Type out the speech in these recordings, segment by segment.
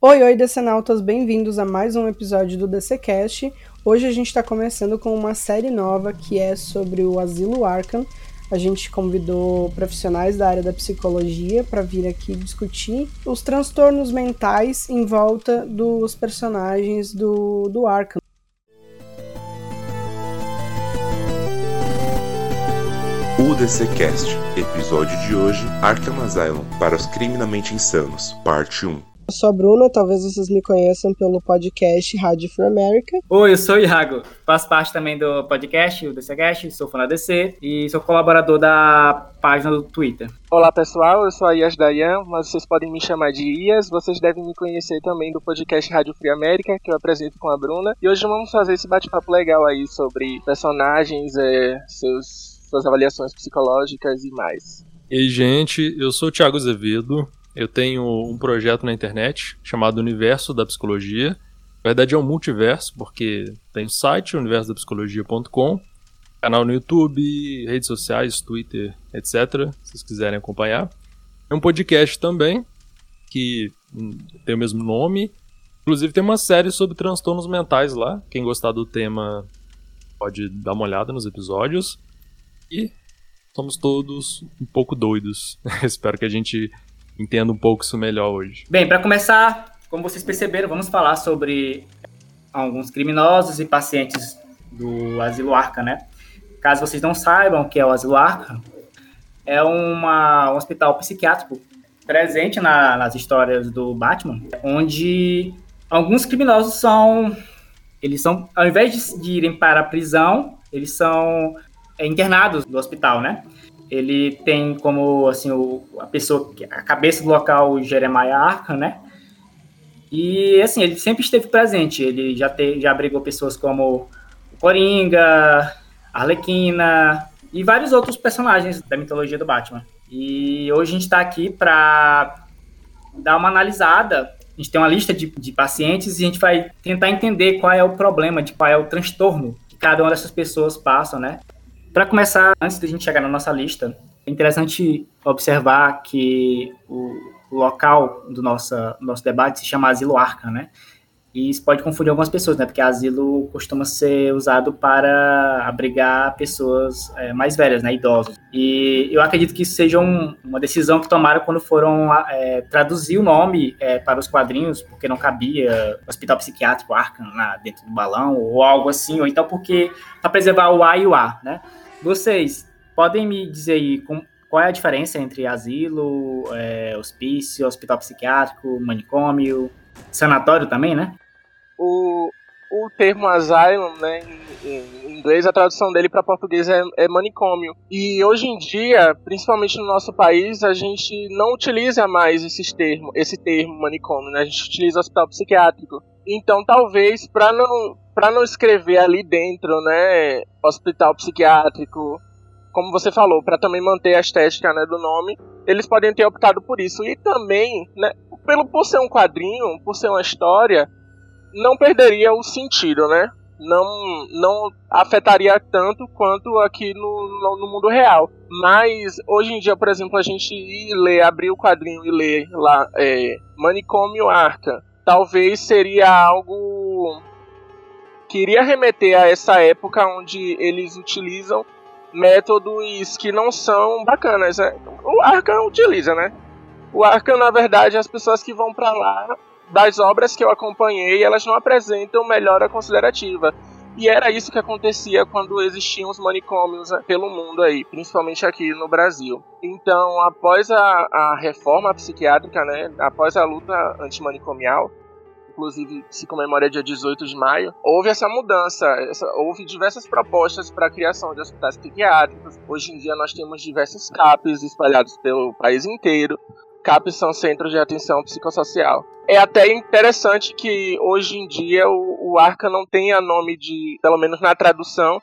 Oi, oi, decenautas, bem-vindos a mais um episódio do DCCast. Hoje a gente está começando com uma série nova que é sobre o Asilo Arkham. A gente convidou profissionais da área da psicologia para vir aqui discutir os transtornos mentais em volta dos personagens do, do Arkham. O DCCast, episódio de hoje, Arkham Asylum, para os criminalmente insanos, parte 1. Eu sou a Bruna, talvez vocês me conheçam pelo podcast Rádio for America. Oi, eu sou o Iago, faço parte também do podcast, o DCcast, sou fã da DC e sou colaborador da página do Twitter. Olá pessoal, eu sou a Ias Dayan, mas vocês podem me chamar de Ias. Vocês devem me conhecer também do podcast Rádio Free América, que eu apresento com a Bruna. E hoje vamos fazer esse bate-papo legal aí sobre personagens, é, seus, suas avaliações psicológicas e mais. E aí, gente, eu sou o Thiago Azevedo, eu tenho um projeto na internet chamado Universo da Psicologia. Na verdade é um multiverso, porque tem o site universodapsicologia.com, canal no YouTube, redes sociais, Twitter, etc. Se vocês quiserem acompanhar. É um podcast também, que tem o mesmo nome. Inclusive tem uma série sobre transtornos mentais lá. Quem gostar do tema pode dar uma olhada nos episódios. E somos todos um pouco doidos. Espero que a gente entenda um pouco isso melhor hoje. Bem, para começar, como vocês perceberam, vamos falar sobre alguns criminosos e pacientes do Asilo Arca, né? Caso vocês não saibam o que é o Asilo Arca, é uma, um hospital psiquiátrico presente na, nas histórias do Batman, onde alguns criminosos são, eles são, ao invés de, de irem para a prisão, eles são é, internados no hospital, né? Ele tem como, assim, o, a pessoa, a cabeça do local, Jeremiah Arkham, né? E, assim, ele sempre esteve presente. Ele já, te, já abrigou pessoas como o Coringa, Arlequina e vários outros personagens da mitologia do Batman. E hoje a gente está aqui para dar uma analisada. A gente tem uma lista de, de pacientes e a gente vai tentar entender qual é o problema, de qual é o transtorno que cada uma dessas pessoas passam, né? Para começar, antes da gente chegar na nossa lista, é interessante observar que o local do nosso, nosso debate se chama Asilo Arca, né? E isso pode confundir algumas pessoas, né? Porque asilo costuma ser usado para abrigar pessoas é, mais velhas, né? Idosos. E eu acredito que isso seja um, uma decisão que tomaram quando foram é, traduzir o nome é, para os quadrinhos, porque não cabia Hospital Psiquiátrico Arkham lá dentro do balão, ou algo assim, ou então porque para preservar o A e o A, né? Vocês podem me dizer aí com, qual é a diferença entre asilo, é, hospício, hospital psiquiátrico, manicômio, sanatório também, né? O, o termo asylum, né, em, inglês, a tradução dele para português é, é, manicômio. E hoje em dia, principalmente no nosso país, a gente não utiliza mais esses termos, esse termo manicômio, né? A gente utiliza hospital psiquiátrico. Então, talvez para não para não escrever ali dentro, né, hospital psiquiátrico, como você falou, para também manter a estética, né, do nome, eles podem ter optado por isso. E também, né, pelo por ser um quadrinho, por ser uma história, não perderia o sentido, né? Não, não afetaria tanto quanto aqui no, no, no, mundo real. Mas hoje em dia, por exemplo, a gente ir ler, abrir o quadrinho e ler lá é, Manicômio Arca, talvez seria algo que iria remeter a essa época onde eles utilizam métodos que não são bacanas. Né? O Arca utiliza, né? O Arca, na verdade, as pessoas que vão para lá das obras que eu acompanhei, elas não apresentam melhora considerativa. E era isso que acontecia quando existiam os manicômios pelo mundo aí, principalmente aqui no Brasil. Então, após a, a reforma psiquiátrica, né, após a luta antimanicomial, inclusive se comemora dia 18 de maio, houve essa mudança, essa, houve diversas propostas para a criação de hospitais psiquiátricos. Hoje em dia nós temos diversos CAPs espalhados pelo país inteiro. CAPs são centros de atenção psicossocial. É até interessante que hoje em dia o, o Arca não tenha nome de, pelo menos na tradução,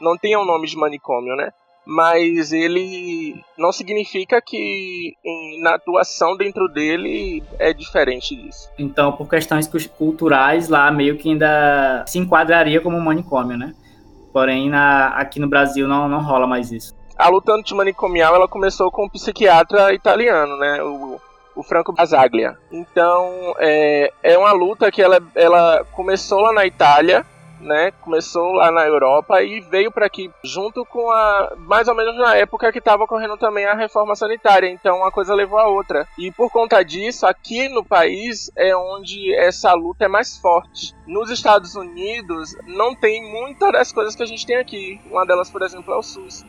não tenha o um nome de manicômio, né? Mas ele não significa que na atuação dentro dele é diferente disso. Então, por questões culturais, lá meio que ainda se enquadraria como manicômio, né? Porém, na, aqui no Brasil não, não rola mais isso. A luta antimanicomial ela começou com um psiquiatra italiano, né? O o Franco Basaglia. Então é, é uma luta que ela, ela começou lá na Itália, né? Começou lá na Europa e veio para aqui junto com a mais ou menos na época que estava ocorrendo também a reforma sanitária. Então uma coisa levou a outra. E por conta disso, aqui no país é onde essa luta é mais forte. Nos Estados Unidos não tem muitas das coisas que a gente tem aqui. Uma delas, por exemplo, é o SUS.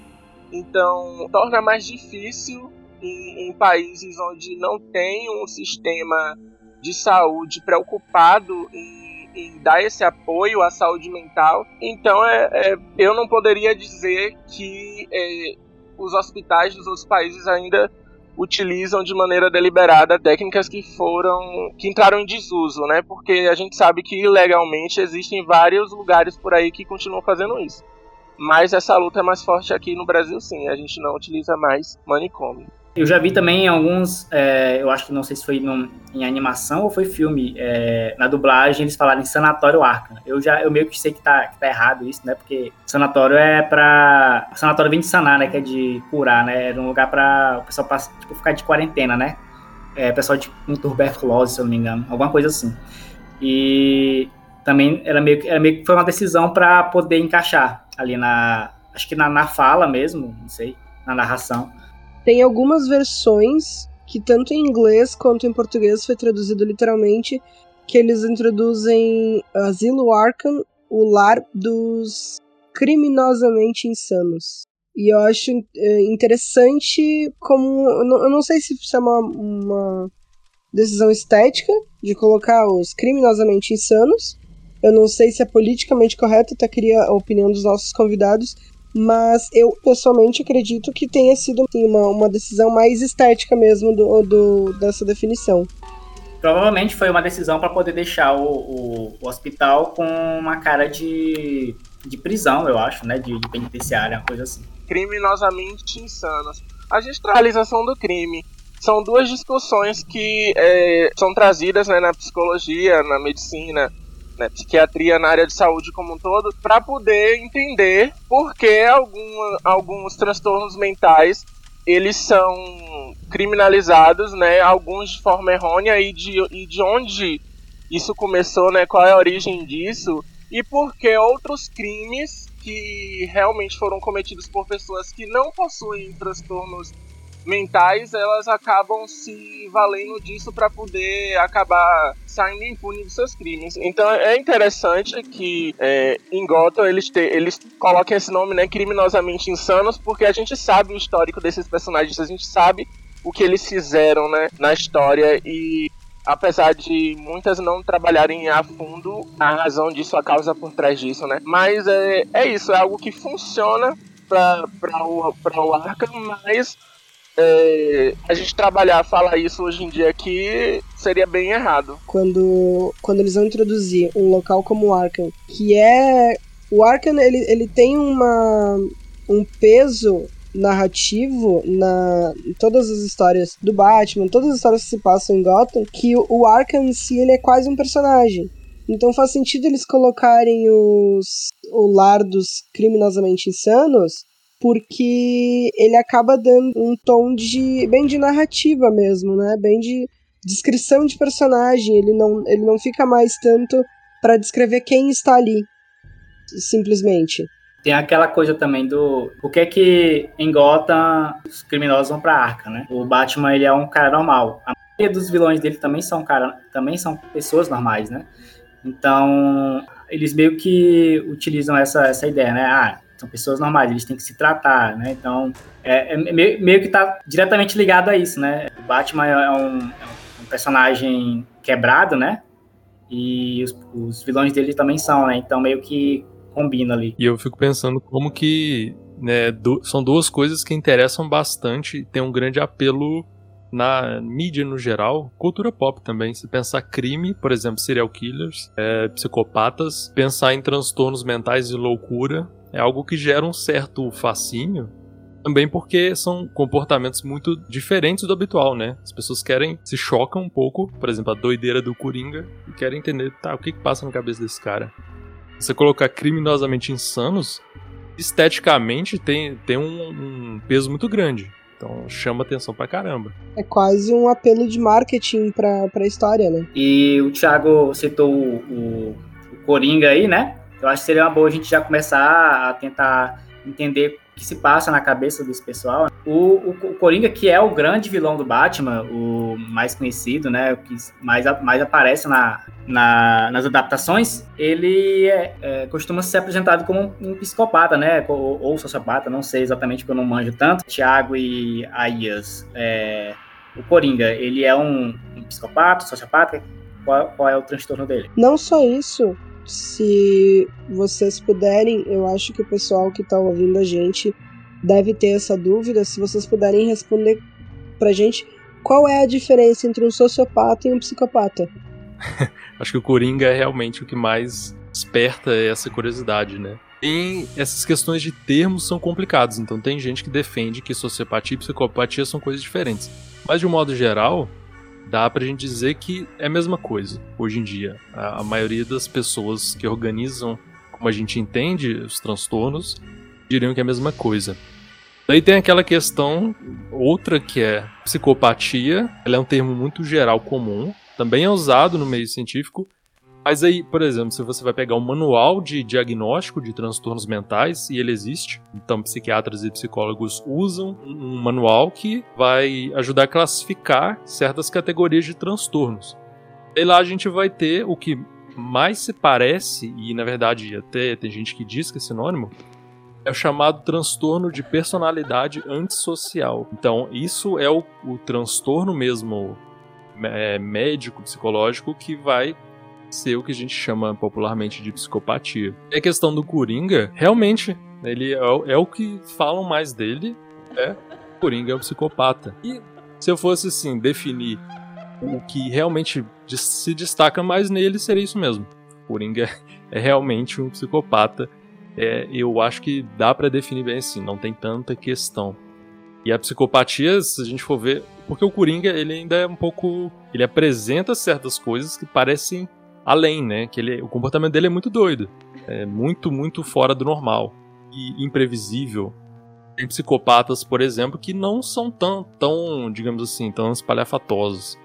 Então torna mais difícil em, em países onde não tem um sistema de saúde preocupado em em dar esse apoio à saúde mental. Então, é, é eu não poderia dizer que é, os hospitais dos outros países ainda utilizam de maneira deliberada técnicas que foram que entraram em desuso, né? Porque a gente sabe que ilegalmente existem vários lugares por aí que continuam fazendo isso. Mas essa luta é mais forte aqui no Brasil, sim. A gente não utiliza mais manicômio. Eu já vi também alguns, é, eu acho que não sei se foi num, em animação ou foi filme, é, na dublagem eles falaram em Sanatório Arkham. Eu já, eu meio que sei que tá, que tá errado isso, né? Porque sanatório é pra. Sanatório vem de sanar, né? Que é de curar, né? É um lugar pra o pessoal passar, tipo, ficar de quarentena, né? É, pessoal de com tuberculose, se eu não me engano, alguma coisa assim. E também era meio, era meio que foi uma decisão para poder encaixar ali na. Acho que na, na fala mesmo, não sei, na narração tem algumas versões que tanto em inglês quanto em português foi traduzido literalmente que eles introduzem Asilo Arkham, o lar dos criminosamente insanos. E eu acho é, interessante como. Eu não sei se isso é uma, uma decisão estética de colocar os criminosamente insanos. Eu não sei se é politicamente correto, até queria a opinião dos nossos convidados, mas eu pessoalmente acredito que tenha sido assim, uma, uma decisão mais estética mesmo do, do dessa definição. Provavelmente foi uma decisão para poder deixar o, o, o, hospital com uma cara de, de prisão, eu acho, né? De, de penitenciária, uma coisa assim. Criminosamente insanos. A gestualização do crime são duas discussões que é, são trazidas né, na psicologia, na medicina, né, psiquiatria na área de saúde como um todo, para poder entender por que algum, alguns transtornos mentais eles são criminalizados, né, alguns de forma errônea e de, e de onde isso começou, né, qual é a origem disso e por que outros crimes que realmente foram cometidos por pessoas que não possuem transtornos mentais, elas acabam se valendo disso para poder acabar saindo impune dos seus crimes. Então é interessante que é, em Gotham eles, te, eles coloquem esse nome, né, criminosamente insanos, porque a gente sabe o histórico desses personagens, a gente sabe o que eles fizeram, né, na história e apesar de muitas não trabalharem a fundo a razão disso, a causa por trás disso, né? Mas é, é isso, é algo que funciona para o, pra o Arkham, mas é, a gente trabalhar, falar isso hoje em dia aqui seria bem errado. Quando, quando eles vão introduzir um local como o Arkham, que é. O Arkham ele, ele tem uma, um peso narrativo na em todas as histórias do Batman, todas as histórias que se passam em Gotham, que o, Arkham em si ele é quase um personagem. Então faz sentido eles colocarem os, o lar dos criminosamente insanos porque ele acaba dando um tom de bem de narrativa mesmo, né? Bem de descrição de personagem. Ele não, ele não fica mais tanto para descrever quem está ali, simplesmente. Tem aquela coisa também do o que é que em Gotham os criminosos vão para Arca, né? O Batman ele é um cara normal. A maioria dos vilões dele também são cara, também são pessoas normais, né? Então eles meio que utilizam essa, essa ideia, né? Ah, são pessoas normais, eles têm que se tratar, né? Então, é, é meio, meio, que tá diretamente ligado a isso, né? O Batman é um, é um personagem quebrado, né? E os, os, vilões dele também são, né? Então, meio que combina ali. E eu fico pensando como que né, do, são duas coisas que interessam bastante, tem um grande apelo na mídia no geral, cultura pop também. Se pensar crime, por exemplo, serial killers, é, psicopatas, pensar em transtornos mentais e loucura, é algo que gera um certo fascínio. Também porque são comportamentos muito diferentes do habitual, né? As pessoas querem, se chocam um pouco, por exemplo, a doideira do Coringa, e querem entender, tá, o que, que passa na cabeça desse cara. Você colocar criminosamente insanos, esteticamente tem, tem um, um peso muito grande. Então chama atenção pra caramba. É quase um apelo de marketing pra, pra história, né? E o Thiago citou o, o, o Coringa aí, né? Eu acho que seria uma boa a gente já começar a tentar entender o que se passa na cabeça desse pessoal. O, o, o, Coringa, que é o grande vilão do Batman, o mais conhecido, né, o que mais, mais aparece na, na, nas adaptações, ele é, é, costuma ser apresentado como um, um psicopata, né, ou, ou, sociopata, não sei exatamente porque eu não manjo tanto. Tiago e Aias, é, o Coringa, ele é um, um psicopata, sociopata? Qual, qual é o transtorno dele? Não só isso, se vocês puderem, eu acho que o pessoal que está ouvindo a gente deve ter essa dúvida. Se vocês puderem responder pra gente qual é a diferença entre um sociopata e um psicopata. acho que o Coringa é realmente o que mais desperta essa curiosidade, né? Tem essas questões de termos são complicados, então tem gente que defende que sociopatia e psicopatia são coisas diferentes. Mas de um modo geral, dá pra gente dizer que é a mesma coisa hoje em dia. A, a maioria das pessoas que organizam, como a gente entende, os transtornos, diriam que é a mesma coisa. Daí tem aquela questão, outra que é psicopatia, ela é um termo muito geral comum, também é usado no meio científico, mas aí, por exemplo, se você vai pegar um manual de diagnóstico de transtornos mentais, e ele existe, então psiquiatras e psicólogos usam um manual que vai ajudar a classificar certas categorias de transtornos. E lá a gente vai ter o que mais se parece, e na verdade até tem gente que diz que é sinônimo, é o chamado transtorno de personalidade antissocial. Então, isso é o, o transtorno mesmo é, médico, psicológico, que vai ser o que a gente chama popularmente de psicopatia. E a questão do Coringa, realmente, ele é, é o que falam mais dele, é Coringa é um psicopata. E se eu fosse assim definir o que realmente se destaca mais nele, seria isso mesmo. Coringa é realmente um psicopata. É, eu acho que dá para definir bem assim, não tem tanta questão. E a psicopatia, se a gente for ver, porque o Coringa ele ainda é um pouco, ele apresenta certas coisas que parecem além, né? Que ele, o comportamento dele é muito doido. É muito, muito fora do normal. E imprevisível. Tem psicopatas, por exemplo, que não são tão, tão digamos assim, tão espalhafatosos.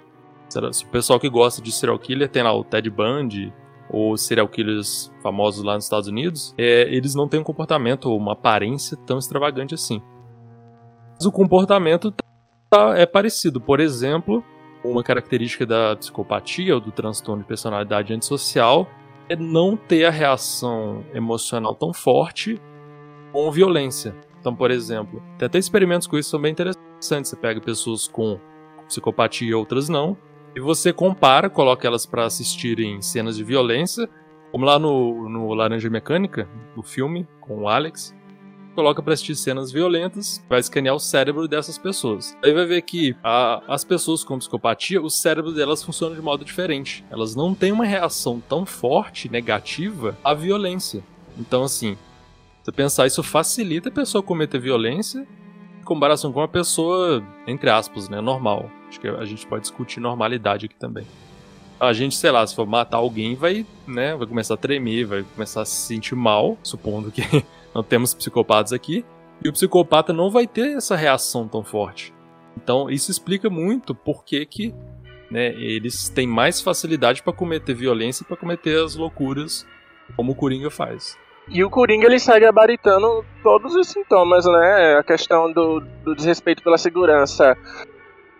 O pessoal que gosta de serial killer tem lá o Ted Bundy, ou serial killers famosos lá nos Estados Unidos, é, eles não têm um comportamento ou uma aparência tão extravagante assim. Mas o comportamento tá, é parecido. Por exemplo, uma característica da psicopatia ou do transtorno de personalidade antissocial é não ter a reação emocional tão forte com violência. Então, por exemplo, tem até experimentos com isso são bem interessantes. Você pega pessoas com psicopatia e outras não, e você compara, coloca elas para assistirem cenas de violência, como lá no, no Laranja Mecânica, no filme, com o Alex coloca para assistir cenas violentas, vai escanear o cérebro dessas pessoas. Aí vai ver que a, as pessoas com psicopatia, o cérebro delas funciona de modo diferente. Elas não têm uma reação tão forte, negativa, à violência. Então, assim, você pensar isso facilita a pessoa cometer violência em comparação com uma pessoa, entre aspas, né, normal. Acho que a gente pode discutir normalidade aqui também. A gente, sei lá, se for matar alguém, vai, né, vai começar a tremer, vai começar a se sentir mal, supondo que não temos psicopatas aqui, e o psicopata não vai ter essa reação tão forte. Então isso explica muito por que, que né, eles têm mais facilidade para cometer violência e para cometer as loucuras como o Coringa faz. E o Coringa ele segue gabaritando todos os sintomas, né? A questão do, do desrespeito pela segurança,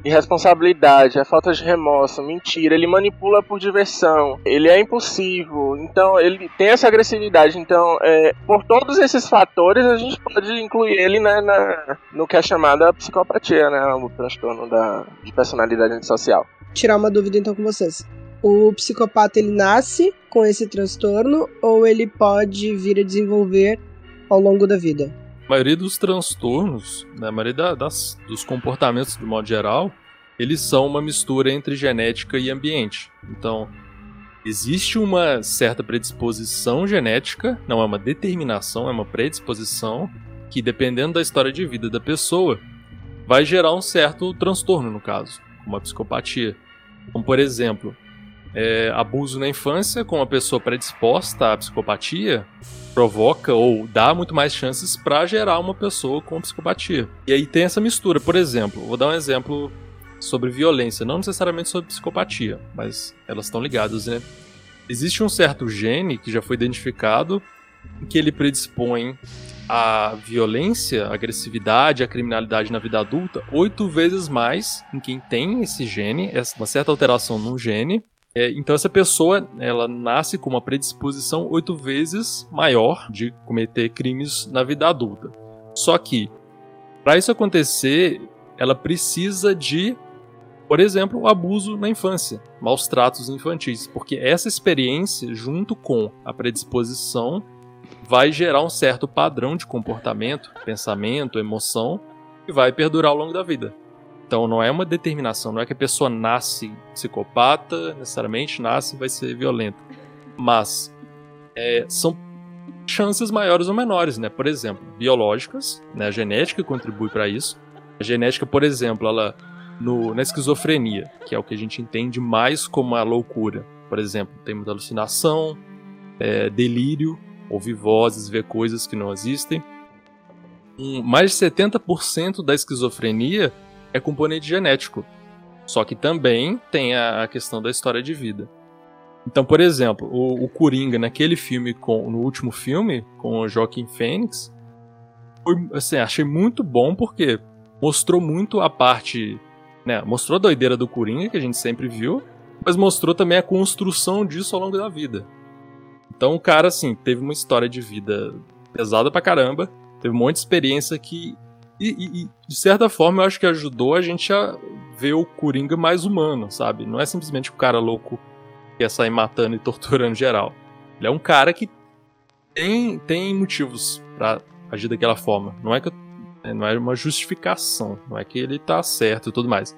irresponsabilidade, a falta de remorso, mentira, ele manipula por diversão, ele é impulsivo, então ele tem essa agressividade. Então, é, por todos esses fatores, a gente pode incluir ele né, na, no que é chamada psicopatia, né, o transtorno da, de personalidade antissocial. Tirar uma dúvida então com vocês. O psicopata ele nasce com esse transtorno ou ele pode vir a desenvolver ao longo da vida? Maioria dos transtornos, né, maioria da, das, dos comportamentos de modo geral, eles são uma mistura entre genética e ambiente. Então, existe uma certa predisposição genética, não é uma determinação, é uma predisposição que, dependendo da história de vida da pessoa, vai gerar um certo transtorno, no caso, como a psicopatia. Como, por exemplo, é, abuso na infância com uma pessoa predisposta à psicopatia provoca ou dá muito mais chances para gerar uma pessoa com psicopatia. E aí tem essa mistura. Por exemplo, vou dar um exemplo sobre violência, não necessariamente sobre psicopatia, mas elas estão ligadas, né? Existe um certo gene que já foi identificado que ele predispõe a violência, a agressividade, a criminalidade na vida adulta oito vezes mais em quem tem esse gene, uma certa alteração num gene, é, então essa pessoa, ela nasce com uma predisposição oito vezes maior de cometer crimes na vida adulta. Só que, para isso acontecer, ela precisa de, por exemplo, abuso na infância, maus tratos infantis, porque essa experiência, junto com a predisposição, vai gerar um certo padrão de comportamento, pensamento, emoção, que vai perdurar ao longo da vida. Então não é uma determinação, não é que a pessoa nasce psicopata, necessariamente nasce e vai ser violenta. Mas é, são chances maiores ou menores, né? Por exemplo, biológicas, né? A genética contribui para isso. A genética, por exemplo, ela no, na esquizofrenia, que é o que a gente entende mais como a loucura. Por exemplo, tem muita alucinação, é, delírio, ouvir vozes, ver coisas que não existem. Um, mais de 70% da esquizofrenia é componente genético. Só que também tem a, a questão da história de vida. Então, por exemplo, o, o Coringa naquele filme, com, no último filme, com o Joaquim Fênix, foi, assim, achei muito bom porque mostrou muito a parte, né, mostrou a doideira do Coringa, que a gente sempre viu, mas mostrou também a construção disso ao longo da vida. Então o cara, assim, teve uma história de vida pesada pra caramba, teve um monte de experiência que e, e, de certa forma, eu acho que ajudou a gente a ver o Coringa mais humano, sabe? Não é simplesmente o cara louco que quer sair matando e torturando geral. Ele é um cara que tem, tem motivos para agir daquela forma. Não é que é, não é uma justificação, não é que ele tá certo e tudo mais.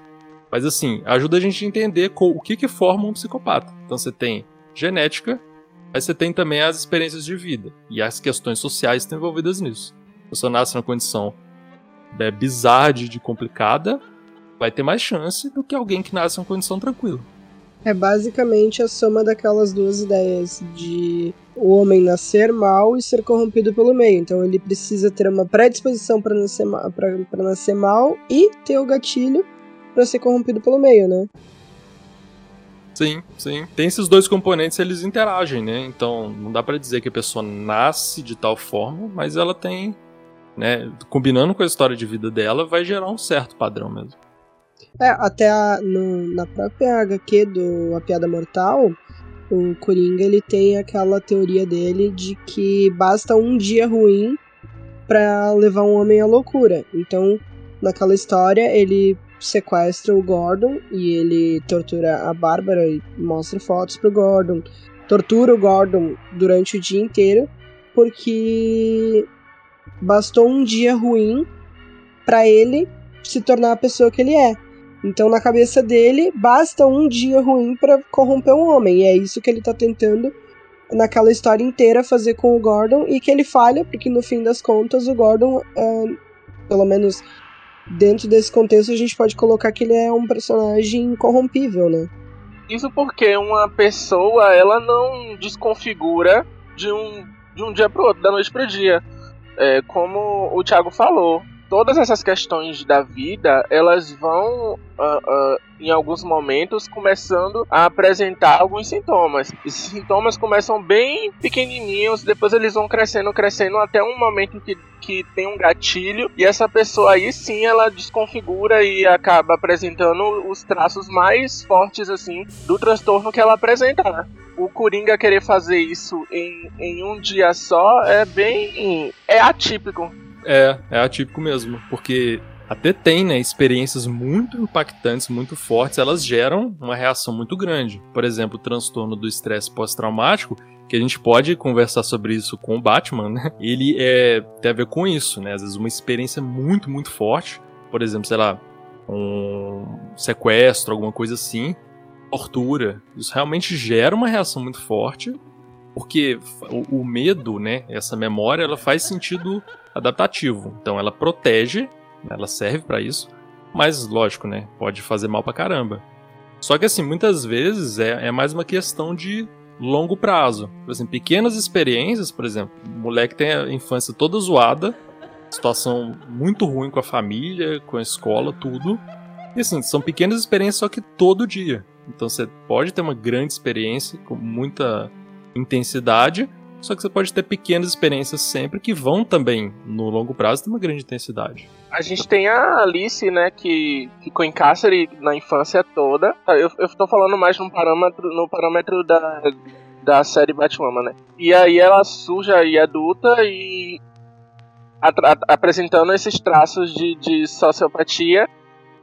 Mas assim, ajuda a gente a entender o que que forma um psicopata. Então você tem genética, mas você tem também as experiências de vida e as questões sociais estão envolvidas nisso. Pessoa nasce numa condição é, bizarra de, de complicada, vai ter mais chance do que alguém que nasce em condição tranquila. É basicamente a soma daquelas duas ideias de o homem nascer mal e ser corrompido pelo meio. Então ele precisa ter uma predisposição para nascer, ma nascer mal e ter o gatilho para ser corrompido pelo meio, né? Sim, sim. Tem esses dois componentes, eles interagem, né? Então não dá para dizer que a pessoa nasce de tal forma, mas ela tem né, combinando com a história de vida dela, vai gerar um certo padrão mesmo. É, até a, no, na própria HQ do A Piada Mortal, o Coringa ele tem aquela teoria dele de que basta um dia ruim para levar um homem à loucura. Então, naquela história, ele sequestra o Gordon e ele tortura a Bárbara e mostra fotos pro Gordon. Tortura o Gordon durante o dia inteiro porque Bastou um dia ruim para ele se tornar a pessoa que ele é. Então, na cabeça dele, basta um dia ruim para corromper um homem. E é isso que ele tá tentando naquela história inteira fazer com o Gordon e que ele falha, porque no fim das contas o Gordon, é, pelo menos dentro desse contexto, a gente pode colocar que ele é um personagem corrompível, né? Isso porque uma pessoa, ela não desconfigura de um, de um dia pro outro, da noite pro dia é, como o Thiago falou, todas essas questões da vida, elas vão, uh, uh, em alguns momentos, começando a apresentar alguns sintomas. Esses sintomas começam bem pequenininhos, depois eles vão crescendo, crescendo, até um momento que, que tem um gatilho, e essa pessoa aí sim, ela desconfigura e acaba apresentando os traços mais fortes, assim, do transtorno que ela apresenta, né? o Coringa querer fazer isso em, em um dia só é bem. é atípico. É, é atípico mesmo, porque até tem, né, experiências muito impactantes, muito fortes, elas geram uma reação muito grande. Por exemplo, o transtorno do estresse pós-traumático, que a gente pode conversar sobre isso com o Batman, né? Ele é, tem a ver com isso, né? Às vezes uma experiência muito, muito forte, por exemplo, sei lá, um sequestro, alguma coisa assim, tortura. Isso realmente gera uma reação muito forte, porque o, o medo, né, essa memória, ela faz sentido adaptativo. Então ela protege, ela serve para isso, mas lógico, né, pode fazer mal pra caramba. Só que assim, muitas vezes é, é mais uma questão de longo prazo. Por exemplo, pequenas experiências, por exemplo, moleque tem a infância toda zoada, situação muito ruim com a família, com a escola, tudo. E assim, são pequenas experiências, só que todo dia. Então você pode ter uma grande experiência com muita intensidade, só que você pode ter pequenas experiências sempre que vão também, no longo prazo, ter uma grande intensidade. A gente tem a Alice, né, que ficou em cárcere na infância toda. Eu, eu tô falando mais no parâmetro, no parâmetro da, da série Batwoman, né? E aí ela surge aí adulta e apresentando esses traços de, de sociopatia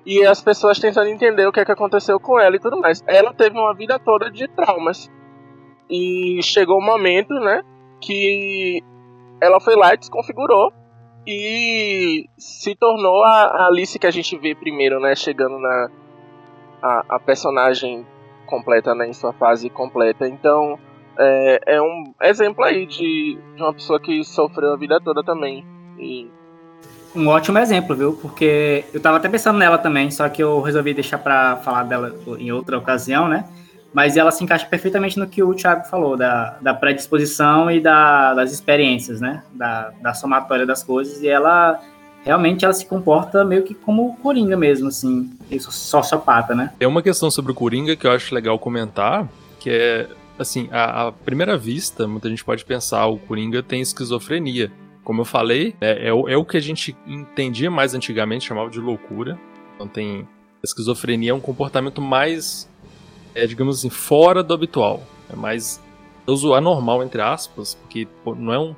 e as pessoas tentando entender o que, é que aconteceu com ela e tudo mais. Ela teve uma vida toda de traumas. E chegou um momento, né, que ela foi lá e desconfigurou e se tornou a Alice que a gente vê primeiro, né, chegando na a, a personagem completa, né, em sua fase completa. Então, é, é um exemplo aí de, de uma pessoa que sofreu a vida toda também. E... Um ótimo exemplo, viu? Porque eu tava até pensando nela também, só que eu resolvi deixar para falar dela em outra ocasião, né? Mas ela se encaixa perfeitamente no que o Thiago falou, da, da predisposição e da, das experiências, né? Da, da somatória das coisas, e ela realmente ela se comporta meio que como o Coringa mesmo, assim, sociopata, né? É uma questão sobre o Coringa que eu acho legal comentar, que é, assim, a primeira vista, muita gente pode pensar, o Coringa tem esquizofrenia. Como eu falei, é, é, é o que a gente entendia mais antigamente, chamava de loucura. Então tem... A esquizofrenia é um comportamento mais é, digamos assim, fora do habitual. É mais usual, normal, entre aspas, porque não é um.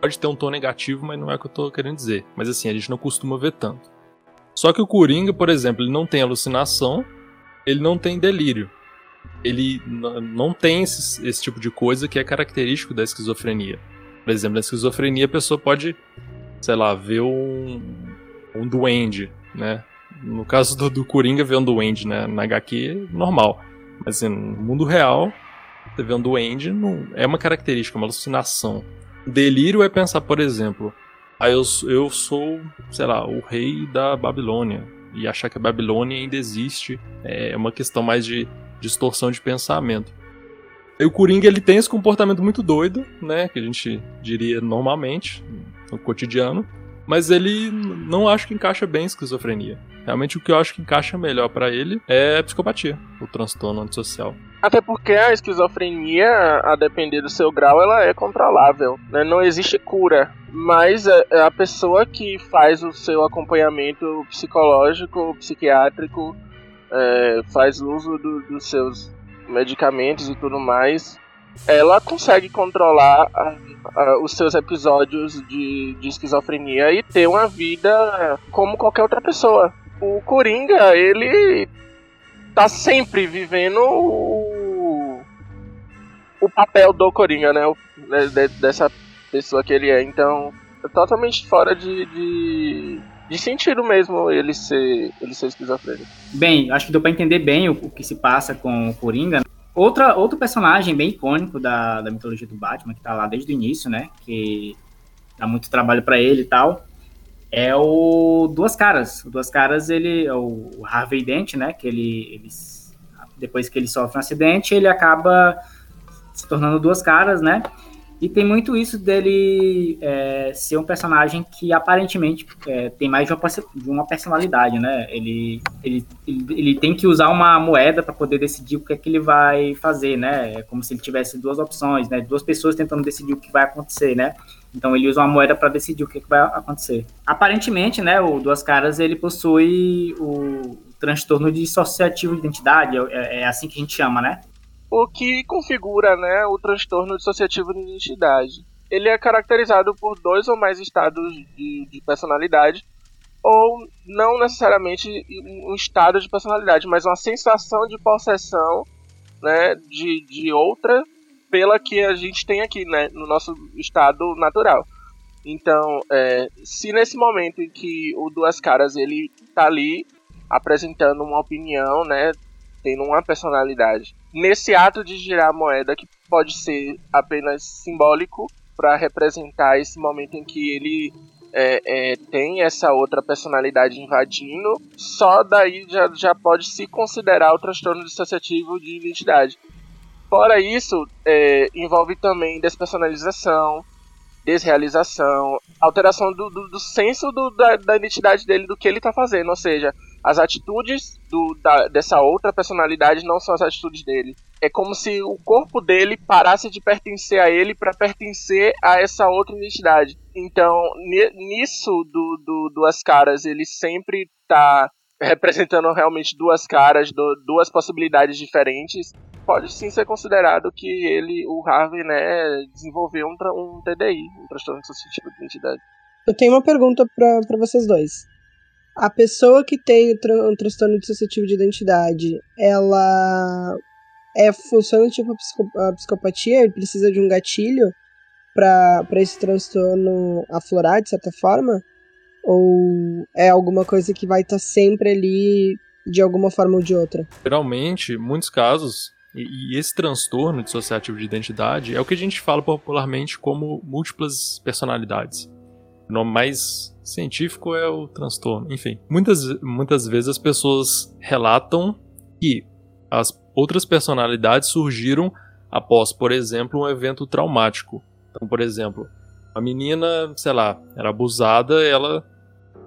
Pode ter um tom negativo, mas não é o que eu tô querendo dizer. Mas assim, a gente não costuma ver tanto. Só que o Coringa, por exemplo, ele não tem alucinação, ele não tem delírio. Ele não tem esse, esse tipo de coisa que é característico da esquizofrenia. Por exemplo, na esquizofrenia a pessoa pode, sei lá, ver um, um duende, né? No caso do, do Coringa, ver um duende né? na HQ, normal. Mas assim, no mundo real, você vê um duende, não, é uma característica, uma alucinação. Delírio é pensar, por exemplo, ah, eu, eu sou, sei lá, o rei da Babilônia. E achar que a Babilônia ainda existe é uma questão mais de distorção de pensamento. E o Coringa ele tem esse comportamento muito doido, né? Que a gente diria normalmente, no cotidiano. Mas ele não acho que encaixa bem em esquizofrenia. Realmente o que eu acho que encaixa melhor para ele é a psicopatia, o transtorno antissocial. Até porque a esquizofrenia, a depender do seu grau, ela é controlável. Né? Não existe cura. Mas a pessoa que faz o seu acompanhamento psicológico, psiquiátrico, é, faz uso do, dos seus medicamentos e tudo mais, ela consegue controlar a, a, os seus episódios de, de esquizofrenia e ter uma vida como qualquer outra pessoa o Coringa, ele tá sempre vivendo o, o papel do Coringa, né? O, né, de, dessa pessoa que ele é. Então, é totalmente fora de, de, de, sentido mesmo ele ser, ele ser esquizofrênico. Bem, acho que deu pra entender bem o, o que se passa com o Coringa. Outra, outro personagem bem icônico da, da mitologia do Batman, que tá lá desde o início, né? Que dá muito trabalho para ele e tal é o Duas Caras. O Duas Caras, ele é o Harvey Dent, né? Que ele, ele, depois que ele sofre um acidente, ele acaba se tornando Duas Caras, né? E tem muito isso dele é, ser um personagem que aparentemente é, tem mais de uma, de uma, personalidade, né? Ele, ele, ele, tem que usar uma moeda para poder decidir o que é que ele vai fazer, né? É como se ele tivesse duas opções, né? Duas pessoas tentando decidir o que vai acontecer, né? Então ele usa uma moeda para decidir o que, que, vai acontecer. Aparentemente, né, o Duas Caras ele possui o transtorno dissociativo de identidade, é, é assim que a gente chama, né? O que configura né, o transtorno dissociativo de identidade. Ele é caracterizado por dois ou mais estados de, de personalidade, ou não necessariamente um estado de personalidade, mas uma sensação de possessão né, de, de outra pela que a gente tem aqui né, no nosso estado natural. Então, é, se nesse momento em que o Duas Caras ele está ali apresentando uma opinião, né, tendo uma personalidade, nesse ato de girar a moeda, que pode ser apenas simbólico para representar esse momento em que ele é, é, tem essa outra personalidade invadindo, só daí já, já pode se considerar o transtorno dissociativo de identidade. Fora isso, é, envolve também despersonalização, desrealização, alteração do, do, do senso do, da, da, identidade dele, do que ele está fazendo. Ou seja, as atitudes do, da, dessa outra personalidade não são as atitudes dele. É como se o corpo dele parasse de pertencer a ele para pertencer a essa outra identidade. Então, nisso do, do Duas Caras, ele sempre está representando realmente duas caras, do, duas possibilidades diferentes pode sim ser considerado que ele, o Harvey, né, desenvolveu um, um TDI, um transtorno dissociativo de identidade. Eu tenho uma pergunta para vocês dois. A pessoa que tem um transtorno dissociativo de identidade, ela é funciona tipo a psicopatia? Ele precisa de um gatilho para esse transtorno aflorar de certa forma? Ou é alguma coisa que vai estar tá sempre ali de alguma forma ou de outra? Geralmente, muitos casos, e, e, esse transtorno dissociativo de identidade é o que a gente fala popularmente como múltiplas personalidades. Nome mais científico é o transtorno. Enfim, muitas, muitas vezes as pessoas relatam que as outras personalidades surgiram após, por exemplo, um evento traumático. Então, por exemplo, a menina, sei lá, era abusada, ela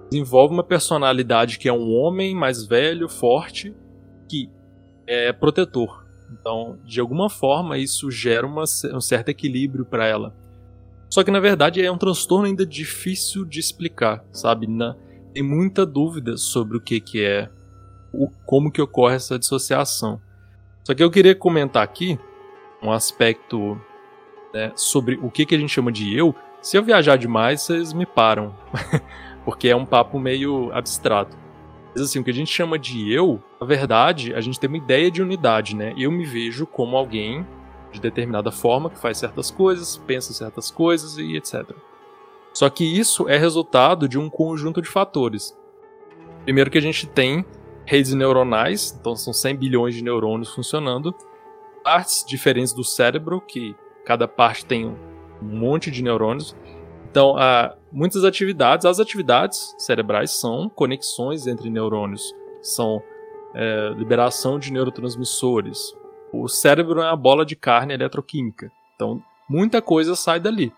desenvolve uma personalidade que é um homem mais velho, forte, que é protetor. Então, de alguma forma, isso gera uma, um certo equilíbrio para ela. Só que na verdade é um transtorno ainda difícil de explicar, sabe? Na, tem muita dúvida sobre o que, que é, o, como que ocorre essa dissociação. Só que eu queria comentar aqui um aspecto né, sobre o que, que a gente chama de eu. Se eu viajar demais, vocês me param, porque é um papo meio abstrato. Mas assim, o que a gente chama de eu, na verdade, a gente tem uma ideia de unidade, né? Eu me vejo como alguém de determinada forma que faz certas coisas, pensa certas coisas e etc. Só que isso é resultado de um conjunto de fatores. Primeiro que a gente tem redes neuronais, então são 100 bilhões de neurônios funcionando, partes diferentes do cérebro, que cada parte tem um monte de neurônios, então, muitas atividades, as atividades cerebrais são conexões entre neurônios, são é, liberação de neurotransmissores. O cérebro é uma bola de carne eletroquímica, então muita coisa sai dali.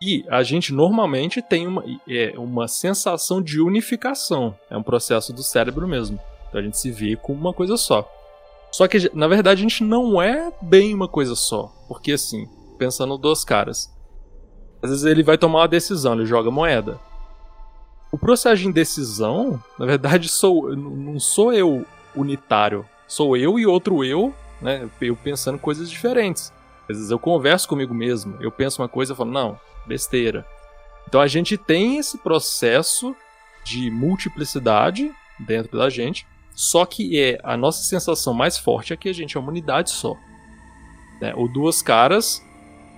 E a gente normalmente tem uma, é, uma sensação de unificação, é um processo do cérebro mesmo. Então a gente se vê como uma coisa só. Só que, na verdade, a gente não é bem uma coisa só. Porque, assim, pensando duas caras, às vezes ele vai tomar uma decisão, ele joga moeda. O processo de indecisão, na verdade, sou, não sou eu unitário. Sou eu e outro eu, né? Eu pensando coisas diferentes. Às vezes eu converso comigo mesmo, eu penso uma coisa e falo, não, besteira. Então a gente tem esse processo de multiplicidade dentro da gente, só que é a nossa sensação mais forte é que a gente é uma unidade só. Né? O duas caras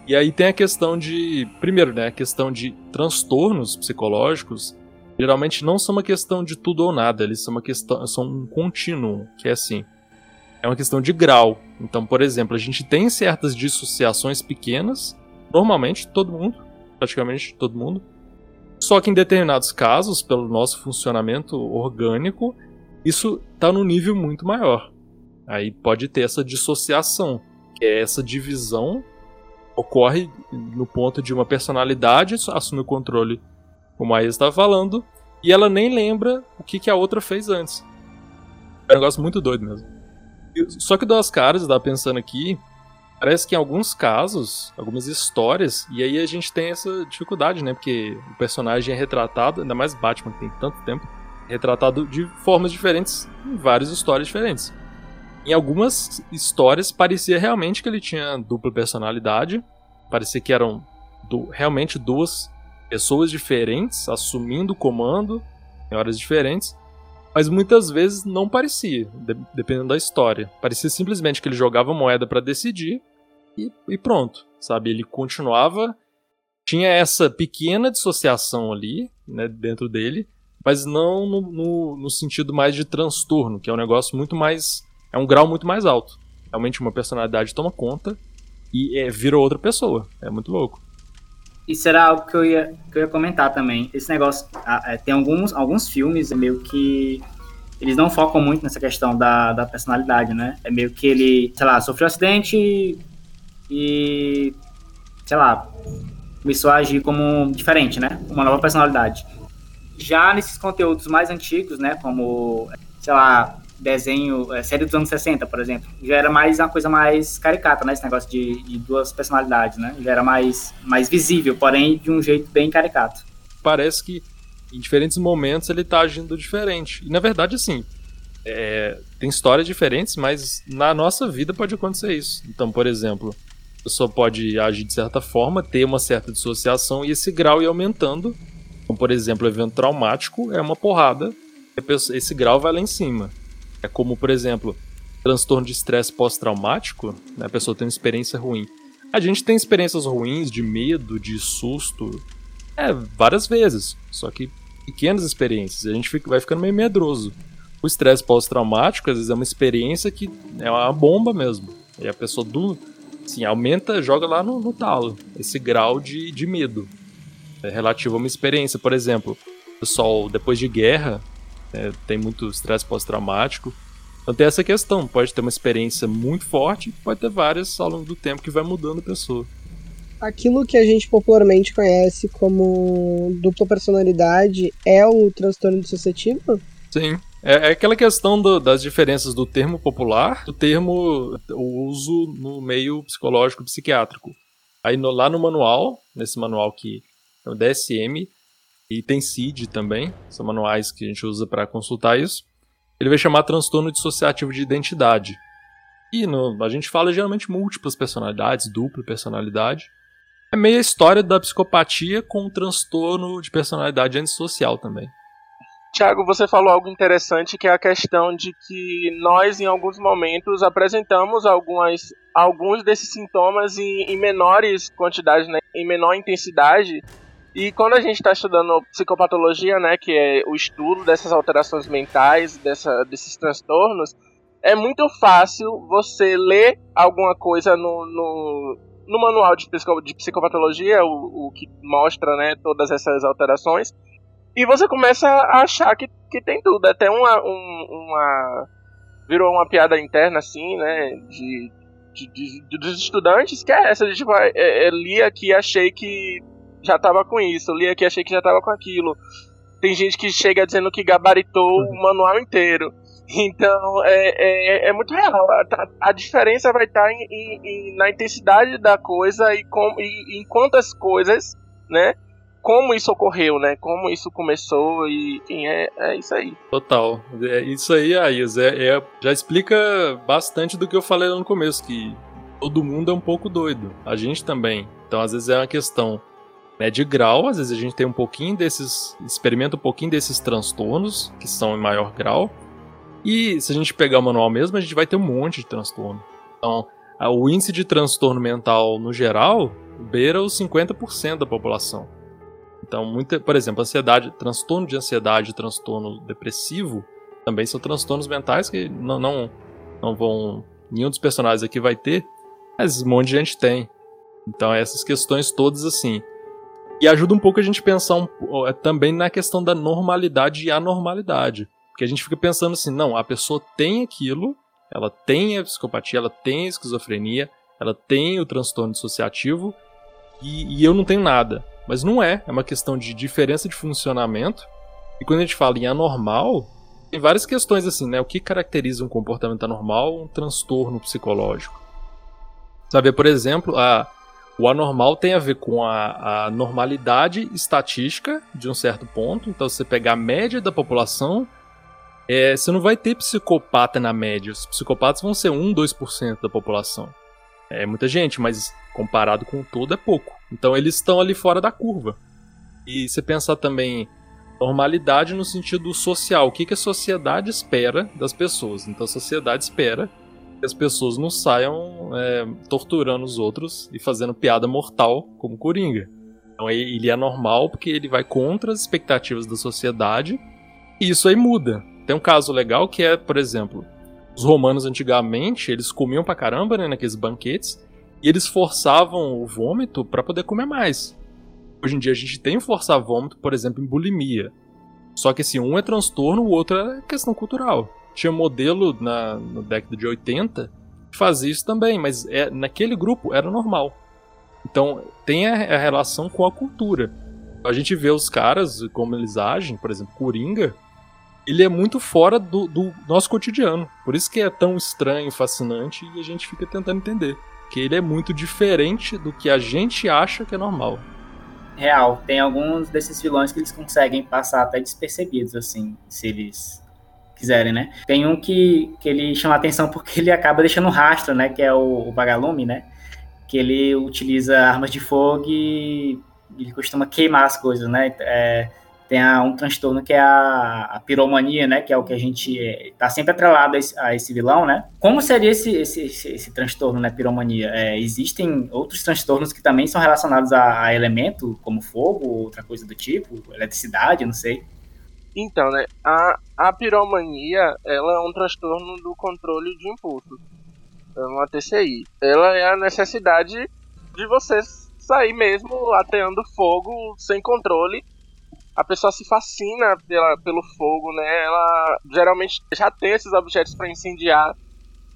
e aí tem a questão de. Primeiro, né? A questão de transtornos psicológicos. Geralmente não são uma questão de tudo ou nada, eles são uma questão. são um contínuo, que é assim. É uma questão de grau. Então, por exemplo, a gente tem certas dissociações pequenas, normalmente todo mundo, praticamente todo mundo. Só que em determinados casos, pelo nosso funcionamento orgânico, isso está num nível muito maior. Aí pode ter essa dissociação, que é essa divisão ocorre no ponto de uma personalidade assumir o controle, como a Aya estava falando, e ela nem lembra o que, que a outra fez antes. É um negócio muito doido mesmo. Só que duas caras, eu tava pensando aqui, parece que em alguns casos, algumas histórias, e aí a gente tem essa dificuldade, né? Porque o personagem é retratado, ainda mais Batman, que tem tanto tempo, retratado de formas diferentes em várias histórias diferentes. Em algumas histórias parecia realmente que ele tinha dupla personalidade, parecia que eram do, realmente duas pessoas diferentes assumindo o comando em horas diferentes, mas muitas vezes não parecia, de, dependendo da história. Parecia simplesmente que ele jogava moeda para decidir e, e pronto, sabe? Ele continuava tinha essa pequena dissociação ali, né, dentro dele, mas não no, no, no, sentido mais de transtorno, que é um negócio muito mais é um grau muito mais alto. Realmente uma personalidade toma conta e é, vira outra pessoa. É muito louco. Isso era algo que eu ia, que eu ia comentar também. Esse negócio, é, tem alguns, alguns filmes meio que eles não focam muito nessa questão da, da personalidade, né? É meio que ele, sei lá, sofreu um acidente e, sei lá, começou a agir como diferente, né? Uma nova personalidade. Já nesses conteúdos mais antigos, né? Como, sei lá, desenho, é, série dos anos 60, por exemplo, já era mais uma coisa mais caricata, né? Esse negócio de, de duas personalidades, né? Já era mais, mais visível, porém de um jeito bem caricato. Parece que em diferentes momentos ele tá agindo diferente. E na verdade, assim, é, tem histórias diferentes, mas na nossa vida pode acontecer isso. Então, por exemplo, a pessoa pode agir de certa forma, ter uma certa dissociação e esse grau ir aumentando. Então, por exemplo, evento traumático é uma porrada, esse grau vai lá em cima. É como, por exemplo, transtorno de estresse pós-traumático, né? a pessoa tem uma experiência ruim. A gente tem experiências ruins de medo, de susto, é, várias vezes. Só que pequenas experiências. A gente fica, vai ficando meio medroso. O estresse pós-traumático, às vezes, é uma experiência que é uma bomba mesmo. E a pessoa do, assim, aumenta, joga lá no, no talo. Esse grau de, de medo. É relativo a uma experiência. Por exemplo, o pessoal, depois de guerra, é, tem muito estresse pós-traumático. Então tem essa questão, pode ter uma experiência muito forte, pode ter várias ao longo do tempo que vai mudando a pessoa. Aquilo que a gente popularmente conhece como dupla personalidade é o transtorno dissociativo? Sim. É, é aquela questão do, das diferenças do termo popular, do termo, o uso no meio psicológico psiquiátrico. Aí no, lá no manual, nesse manual que é o DSM, e tem CID também, são manuais que a gente usa para consultar isso. Ele vai chamar transtorno dissociativo de identidade. E no, a gente fala geralmente múltiplas personalidades, dupla personalidade. É meio a história da psicopatia com o transtorno de personalidade antissocial também. Tiago, você falou algo interessante que é a questão de que nós, em alguns momentos, apresentamos algumas, alguns desses sintomas em, em menores quantidades, né, em menor intensidade, e quando a gente está estudando psicopatologia, né, que é o estudo dessas alterações mentais, dessa, desses transtornos, é muito fácil você ler alguma coisa no, no, no manual de, psico, de psicopatologia, o, o, que mostra né, todas essas alterações, e você começa a achar que, que tem tudo. Até uma, um, uma. Virou uma piada interna, assim, né, de, de, de dos estudantes, que é essa. A gente vai, é, é, li aqui achei que já tava com isso, li aqui achei que já tava com aquilo. Tem gente que chega dizendo que gabaritou uhum. o manual inteiro. Então é, é, é muito real. A, a, diferença vai estar em, em, na intensidade da coisa e, com, e em quantas coisas, né? Como isso ocorreu, né? Como isso começou e enfim, é, é isso aí. Total. É, isso aí, Aís, é, é, já explica bastante do que eu falei lá no começo, que todo mundo é um pouco doido. A gente também. Então, às vezes é uma questão né, de grau, às vezes a gente tem um pouquinho desses, experimenta um pouquinho desses transtornos, que são em maior grau, e se a gente pegar o manual mesmo, a gente vai ter um monte de transtorno. Então, o índice de transtorno mental no geral beira os 50% da população. Então, muita, por exemplo, ansiedade, transtorno de ansiedade, transtorno depressivo, também são transtornos mentais que não, não, não vão. Nenhum dos personagens aqui vai ter, mas um monte de gente tem. Então, essas questões todas assim. E ajuda um pouco a gente pensar um, também na questão da normalidade e anormalidade. Porque a gente fica pensando assim, não, a pessoa tem aquilo, ela tem a psicopatia, ela tem a esquizofrenia, ela tem o transtorno dissociativo e, e eu não tenho nada. Mas não é, é uma questão de diferença de funcionamento. E quando a gente fala em anormal, tem várias questões assim, né? O que caracteriza um comportamento anormal, um transtorno psicológico? Sabe, por exemplo, a o anormal tem a ver com a, a normalidade estatística de um certo ponto. Então, você pegar a média da população, é, você não vai ter psicopata na média. Os psicopatas vão ser 1, 2% da população. É muita gente, mas comparado com o todo é pouco. Então, eles estão ali fora da curva. E você pensar também normalidade no sentido social. O que, que a sociedade espera das pessoas? Então, a sociedade espera que as pessoas não saiam é, torturando os outros e fazendo piada mortal como Coringa. Então ele é normal porque ele vai contra as expectativas da sociedade e isso aí muda. Tem um caso legal que é, por exemplo, os romanos antigamente, eles comiam pra caramba né, naqueles banquetes e eles forçavam o vômito para poder comer mais. Hoje em dia a gente tem forçar vômito, por exemplo, em bulimia. Só que assim, um é transtorno, o outro é questão cultural. Tinha modelo na, na década de 80 que fazia isso também, mas é, naquele grupo era normal. Então tem a, a relação com a cultura. A gente vê os caras, como eles agem, por exemplo, Coringa, ele é muito fora do, do, nosso cotidiano. Por isso que é tão estranho, fascinante e a gente fica tentando entender. Que ele é muito diferente do que a gente acha que é normal. Real, tem alguns desses vilões que eles conseguem passar até despercebidos, assim, se eles quiserem, né? Tem um que, que ele chama atenção porque ele acaba deixando rastro, né? Que é o, o vagalume, né? Que ele utiliza armas de fogo e ele costuma queimar as coisas, né? É, tem a, um transtorno que é a, a, piromania, né? Que é o que a gente está sempre atrelado a esse, a esse, vilão, né? Como seria esse, esse, esse, esse transtorno, né? Piromania? É, existem outros transtornos que também são relacionados a, a, elemento, como fogo, ou outra coisa do tipo, eletricidade, não sei. Então, né? A, a piromania, ela é um transtorno do controle de impulso. É uma TCI. Ela é a necessidade de você sair mesmo ateando fogo sem controle a pessoa se fascina pela, pelo fogo, né? Ela geralmente já tem esses objetos para incendiar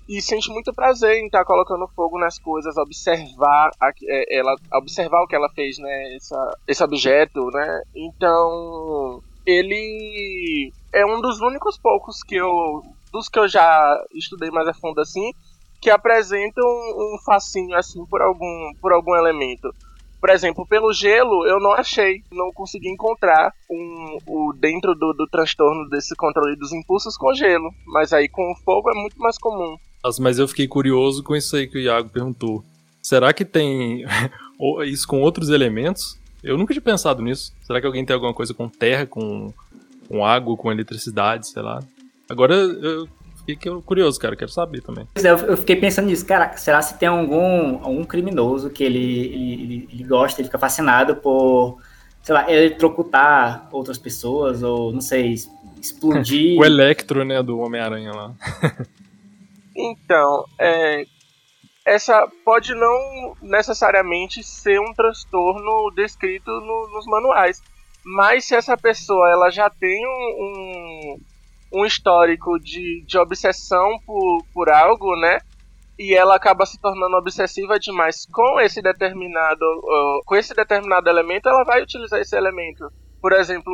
e sente muito prazer em estar tá colocando fogo nas coisas, observar a, é, ela, observar o que ela fez, né? Essa, esse objeto, né? Então ele é um dos únicos poucos que eu dos que eu já estudei mais a fundo assim que apresentam um fascínio assim por algum por algum elemento. Por exemplo, pelo gelo, eu não achei, não consegui encontrar um, o dentro do, do transtorno desse controle dos impulsos com gelo. Mas aí com o fogo é muito mais comum. Nossa, mas eu fiquei curioso com isso aí que o Iago perguntou. Será que tem isso com outros elementos? Eu nunca tinha pensado nisso. Será que alguém tem alguma coisa com terra, com, com água, com eletricidade, sei lá? Agora eu fiquei curioso, cara, quero saber também. Pois é, eu fiquei pensando nisso, cara, será se tem algum, algum criminoso que ele, ele, ele gosta, ele fica fascinado por, sei lá, eletrocutar outras pessoas, ou não sei, explodir. o Electro, né, do Homem-Aranha lá. então, é, essa pode não necessariamente ser um transtorno descrito no, nos manuais, mas se essa pessoa ela já tem um, um um histórico de, de obsessão por, por algo, né? E ela acaba se tornando obsessiva demais com esse determinado com esse determinado elemento, ela vai utilizar esse elemento. Por exemplo,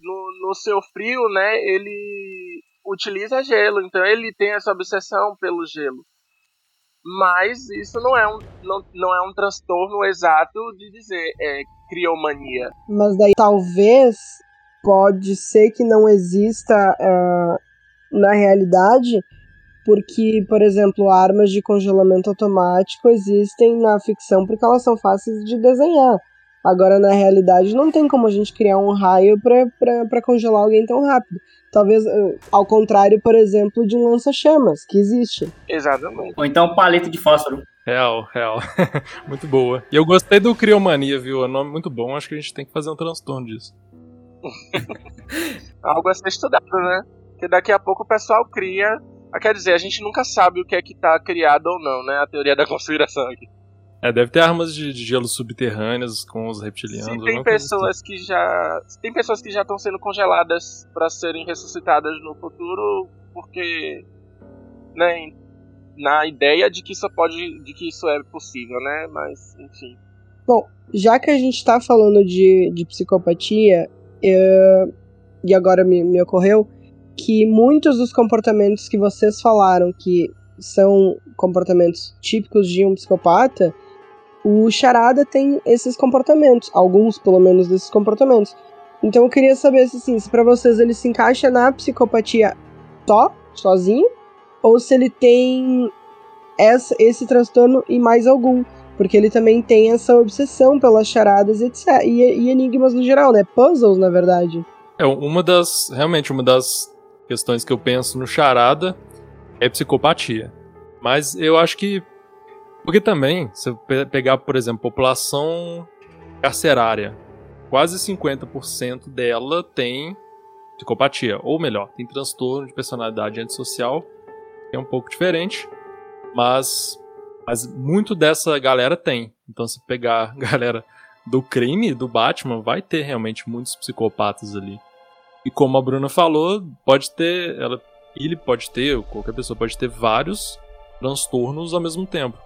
no, no seu frio, né? Ele utiliza gelo, então ele tem essa obsessão pelo gelo. Mas isso não é um, não, não é um transtorno exato de dizer é criomania. Mas daí talvez pode ser que não exista uh, na realidade, porque, por exemplo, armas de congelamento automático existem na ficção porque elas são fáceis de desenhar. Agora, na realidade, não tem como a gente criar um raio para congelar alguém tão rápido. Talvez uh, ao contrário, por exemplo, de um lança-chamas, que existe. Exatamente. Ou então um palito de fósforo. Real, real. muito boa. E eu gostei do Criomania, viu? É um nome muito bom. Acho que a gente tem que fazer um transtorno disso. Algo a ser estudado, né? Porque daqui a pouco o pessoal cria. Ah, quer dizer, a gente nunca sabe o que é que tá criado ou não, né? A teoria da conspiração aqui. É, deve ter armas de, de gelo subterrâneas com os reptilianos. Se tem pessoas assim. que já. Tem pessoas que já estão sendo congeladas para serem ressuscitadas no futuro, porque. Né, na ideia de que isso pode. de que isso é possível, né? Mas, enfim. Bom, já que a gente está falando de, de psicopatia, Uh, e agora me, me ocorreu que muitos dos comportamentos que vocês falaram que são comportamentos típicos de um psicopata, o Charada tem esses comportamentos, alguns pelo menos desses comportamentos. Então eu queria saber se, assim, se para vocês ele se encaixa na psicopatia só, sozinho, ou se ele tem essa, esse transtorno e mais algum. Porque ele também tem essa obsessão pelas charadas etc, e, e enigmas no geral, né? Puzzles, na verdade. É, uma das. Realmente, uma das questões que eu penso no charada é psicopatia. Mas eu acho que. Porque também, se eu pegar, por exemplo, população carcerária, quase 50% dela tem psicopatia. Ou melhor, tem transtorno de personalidade antissocial, que é um pouco diferente. Mas mas muito dessa galera tem. Então, se pegar galera do crime do Batman, vai ter realmente muitos psicopatas ali. E como a Bruna falou, pode ter. Ela, ele pode ter, qualquer pessoa pode ter vários transtornos ao mesmo tempo.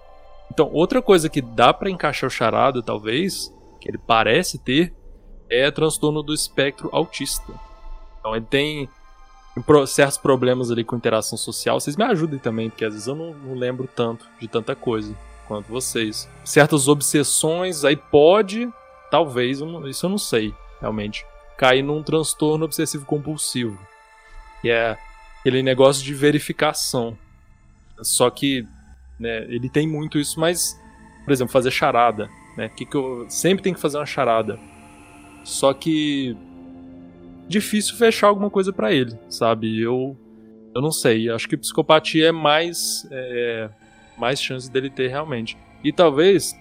Então, outra coisa que dá para encaixar o charada, talvez, que ele parece ter, é transtorno do espectro autista. Então, ele tem certos problemas ali com interação social. Vocês me ajudem também, porque às vezes eu não, não lembro tanto de tanta coisa quanto vocês. Certas obsessões, aí pode, talvez, isso eu não sei, realmente, cair num transtorno obsessivo compulsivo. Que é aquele negócio de verificação. Só que né, ele tem muito isso, mas, por exemplo, fazer charada. Né, que, que eu sempre tenho que fazer uma charada. Só que difícil fechar alguma coisa para ele, sabe? Eu eu não sei, acho que psicopatia é mais é, mais chance dele ter realmente. E talvez,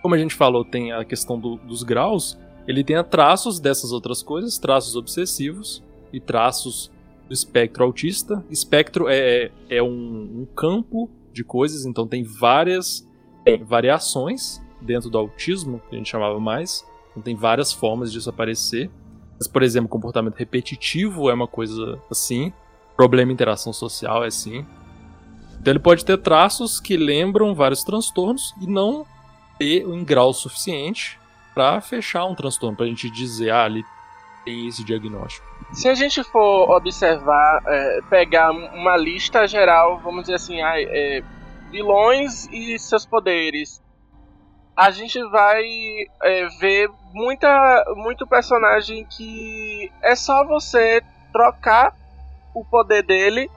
como a gente falou, tem a questão do, dos graus, ele tenha traços dessas outras coisas, traços obsessivos e traços do espectro autista. Espectro é, é, é um, um campo de coisas, então tem várias tem variações dentro do autismo, que a gente chamava mais. Então tem várias formas disso aparecer. Mas, por exemplo, comportamento repetitivo é uma coisa assim. Problema interação social é assim. Então ele pode ter traços que lembram vários transtornos e não ter em grau suficiente para fechar um transtorno, para a gente dizer, ah, ali tem esse diagnóstico. Se a gente for observar, é, pegar uma lista geral, vamos dizer assim, é, vilões e seus poderes, a gente vai é, ver muita, muito personagem que é só você trocar o poder dele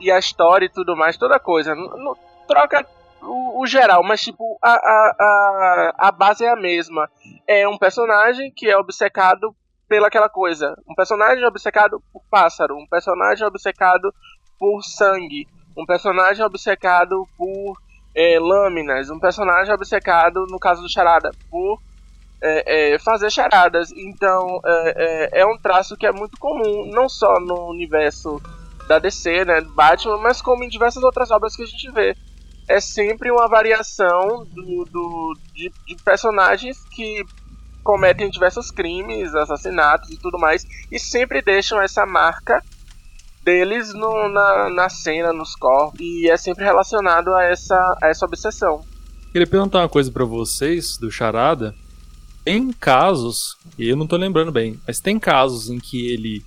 e a história e tudo mais, toda coisa. Não, troca o, o, geral, mas tipo, a, a, a, a base é a mesma. É um personagem que é obcecado pelaquela coisa. Um personagem obcecado por pássaro, um personagem obcecado por sangue, um personagem obcecado por é, lâminas, um personagem obcecado, no caso do Charada, por é, é, fazer charadas. Então é, é, é, um traço que é muito comum, não só no universo da DC, né, Batman, mas como em diversas outras obras que a gente vê. É sempre uma variação do, do de, de personagens que cometem diversos crimes, assassinatos e tudo mais, e sempre deixam essa marca deles no, na, na cena, nos corpos, e é sempre relacionado a essa, a essa obsessão. Queria perguntar uma coisa para vocês do Charada. Tem casos, e eu não tô lembrando bem, mas tem casos em que ele,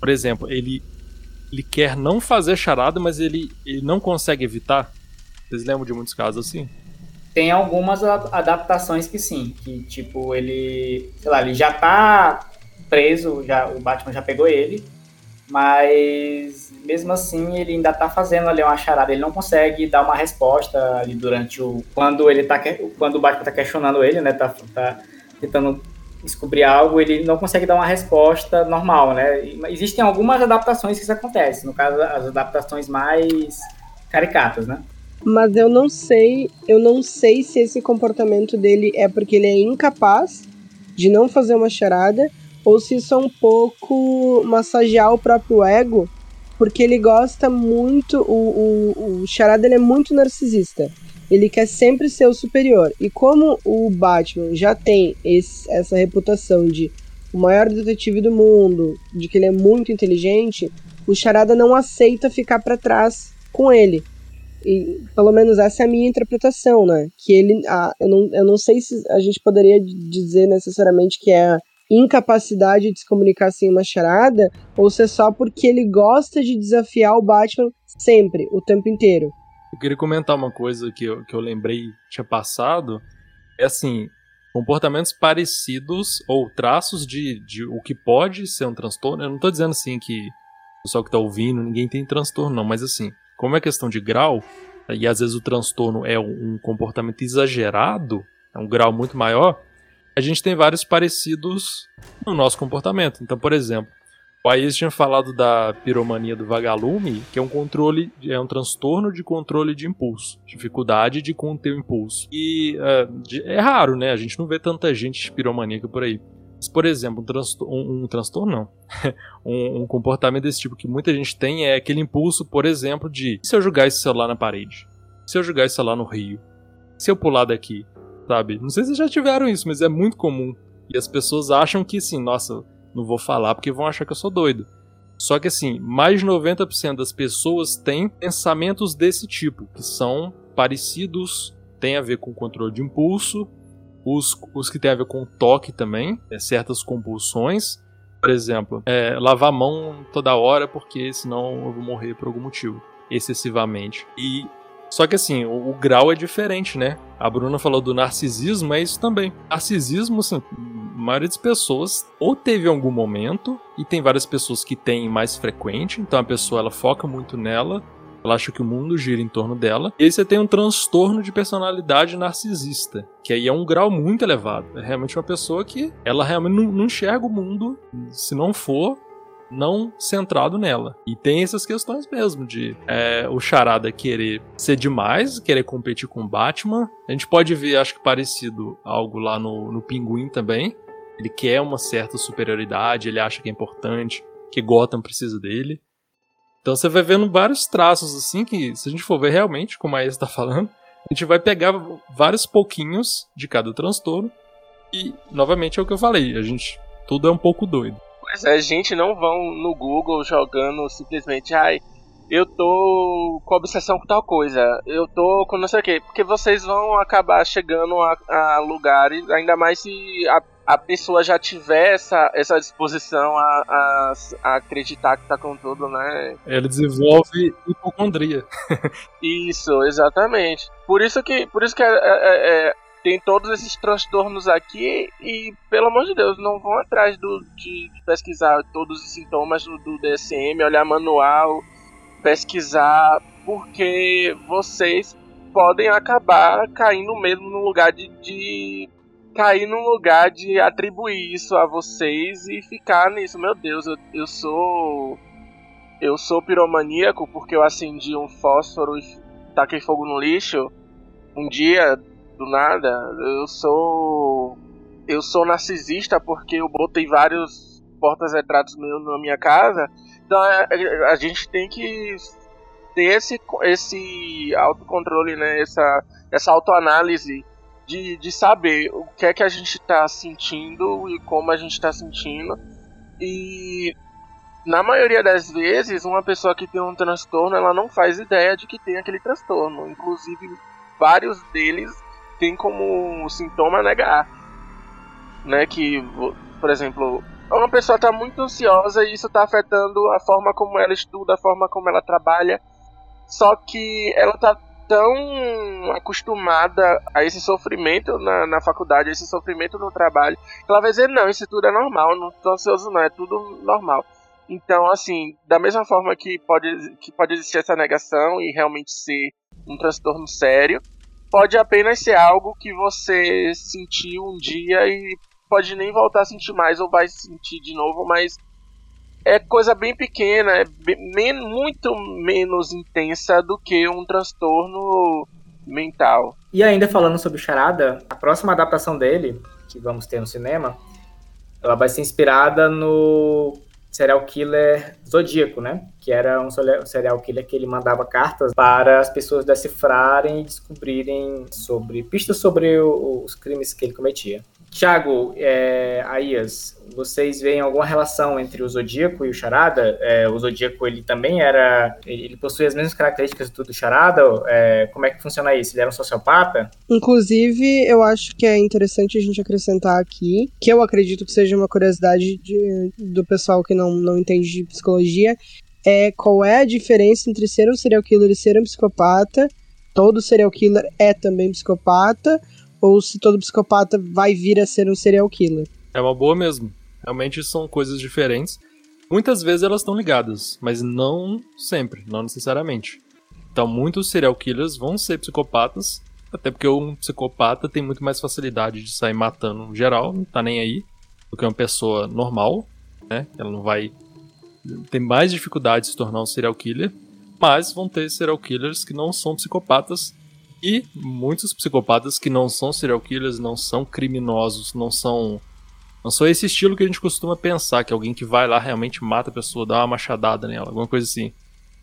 por exemplo, ele ele quer não fazer charada, mas ele, ele não consegue evitar? Vocês lembram de muitos casos assim? Tem algumas adaptações que sim, que tipo, ele, sei lá, ele já tá preso, já, o Batman já pegou ele, mas mesmo assim ele ainda tá fazendo ali uma charada, ele não consegue dar uma resposta ali durante o quando ele tá quando o Batman tá questionando ele, né, tá, tá tentando descobrir algo, ele não consegue dar uma resposta normal, né? Existem algumas adaptações que isso acontece, no caso as adaptações mais caricatas, né? Mas eu não sei, eu não sei se esse comportamento dele é porque ele é incapaz de não fazer uma charada ou se isso é um pouco massagear o próprio ego, porque ele gosta muito, o, o, o charada ele é muito narcisista ele quer sempre ser o superior. E como o Batman já tem esse, essa reputação de o maior detetive do mundo, de que ele é muito inteligente, o Charada não aceita ficar para trás com ele. E, pelo menos essa é a minha interpretação, né? Que ele. Ah, eu, não, eu não sei se a gente poderia dizer necessariamente que é incapacidade de se comunicar sem uma charada, ou se é só porque ele gosta de desafiar o Batman sempre, o tempo inteiro. Eu queria comentar uma coisa que eu, que eu lembrei tinha passado. É assim, comportamentos parecidos ou traços de, de o que pode ser um transtorno. Eu não estou dizendo assim que o pessoal que está ouvindo, ninguém tem transtorno, não, mas assim, como é questão de grau, e às vezes o transtorno é um, comportamento exagerado, é um grau muito maior, a gente tem vários parecidos no nosso comportamento. Então, por exemplo, o Aís tinha falado da piromania do vagalume, que é um controle, é um transtorno de controle de impulso, dificuldade de conter o impulso. E é, é raro, né? A gente não vê tanta gente piromaníaca por aí. Mas, por exemplo, um, transtorno, um, um transtorno não. um, um, comportamento desse tipo que muita gente tem é aquele impulso, por exemplo, de se eu jogar esse celular na parede? Se eu jogar esse celular no rio? Se eu pular daqui? sabe? Não sei se já tiveram isso, mas é muito comum. E as pessoas acham que, assim, nossa, não vou falar porque vão achar que eu sou doido. Só que, assim, mais de 90% das pessoas têm pensamentos desse tipo, que são parecidos, tem a ver com controle de impulso, os, os que tem a ver com toque também, é, certas compulsões. Por exemplo, é, lavar a mão toda hora porque senão eu vou morrer por algum motivo, excessivamente. E só que assim, o, o, grau é diferente, né? A Bruna falou do narcisismo, é isso também. Narcisismo, assim, a maioria das pessoas ou teve algum momento, e tem várias pessoas que têm mais frequente, então a pessoa ela foca muito nela, ela acha que o mundo gira em torno dela. E aí você tem um transtorno de personalidade narcisista, que aí é um grau muito elevado. É realmente uma pessoa que ela realmente não, não enxerga o mundo, se não for não centrado nela. E tem essas questões mesmo de é, o Charada querer ser demais, querer competir com o Batman. A gente pode ver, acho que parecido algo lá no, no Pinguim também. Ele quer uma certa superioridade, ele acha que é importante, que Gotham precisa dele. Então você vai vendo vários traços assim que, se a gente for ver realmente, como a está falando, a gente vai pegar vários pouquinhos de cada transtorno. E, novamente, é o que eu falei, a gente. Tudo é um pouco doido. Mas a gente não vão no Google jogando simplesmente, ai, eu tô com obsessão com tal coisa, eu tô com não sei o quê, porque vocês vão acabar chegando a, a lugares, ainda mais se a, a pessoa já tiver essa, essa disposição a, a, a acreditar que tá com tudo, né? Ele desenvolve hipocondria. isso, exatamente. Por isso que, por isso que é, é, é tem todos esses transtornos aqui e, pelo amor de Deus, não vão atrás do, de, de pesquisar todos os sintomas do, do, DSM, olhar manual, pesquisar, porque vocês podem acabar caindo mesmo no lugar de, de cair no lugar de atribuir isso a vocês e ficar nisso. Meu Deus, eu, eu sou eu sou piromaníaco porque eu acendi um fósforo e taquei fogo no lixo um dia do nada. Eu sou. Eu sou narcisista porque eu botei vários portas-retratos meus na minha casa. Então a, é, é, a gente tem que ter esse, esse autocontrole, né? Essa, essa autoanálise de, de saber o que é que a gente está sentindo e como a gente está sentindo. E na maioria das vezes, uma pessoa que tem um transtorno, ela não faz ideia de que tem aquele transtorno. Inclusive, vários deles tem como sintoma negar. Né, que, por exemplo, uma pessoa está muito ansiosa e isso está afetando a forma como ela estuda, a forma como ela trabalha. Só que ela está tão acostumada a esse sofrimento na, na faculdade, a esse sofrimento no trabalho, ela vai dizer: não, isso tudo é normal, não estou ansioso, não, é tudo normal. Então, assim, da mesma forma que pode, que pode existir essa negação e realmente ser um transtorno sério, pode apenas ser algo que você sentiu um dia e pode nem voltar a sentir mais ou vai sentir de novo, mas é coisa bem pequena, é bem, muito menos intensa do que um transtorno mental. E ainda falando sobre o Charada, a próxima adaptação dele, que vamos ter no cinema, ela vai ser inspirada no serial killer Zodíaco, né? Que era um serial killer que ele mandava cartas para as pessoas decifrarem e descobrirem sobre pistas sobre os crimes que ele cometia. Tiago, é, Aias, vocês veem alguma relação entre o Zodíaco e o Charada? É, o Zodíaco, ele também era... Ele possui as mesmas características do Charada? É, como é que funciona isso? Ele era um sociopata? Inclusive, eu acho que é interessante a gente acrescentar aqui, que eu acredito que seja uma curiosidade de, do pessoal que não, não entende de psicologia, é qual é a diferença entre ser um serial killer e ser um psicopata. Todo serial killer é também psicopata ou se todo psicopata vai vir a ser um serial killer. É uma boa mesmo. Realmente são coisas diferentes. Muitas vezes elas estão ligadas, mas não sempre, não necessariamente. Então, muitos serial killers vão ser psicopatas, até porque um psicopata tem muito mais facilidade de sair matando geral, não tá nem aí, do que uma pessoa normal, né? Ela não vai ter mais dificuldade de se tornar um serial killer, mas vão ter serial killers que não são psicopatas e muitos psicopatas que não são serial killers, não são criminosos, não são. Não são esse estilo que a gente costuma pensar, que alguém que vai lá realmente mata a pessoa, dá uma machadada nela, alguma coisa assim.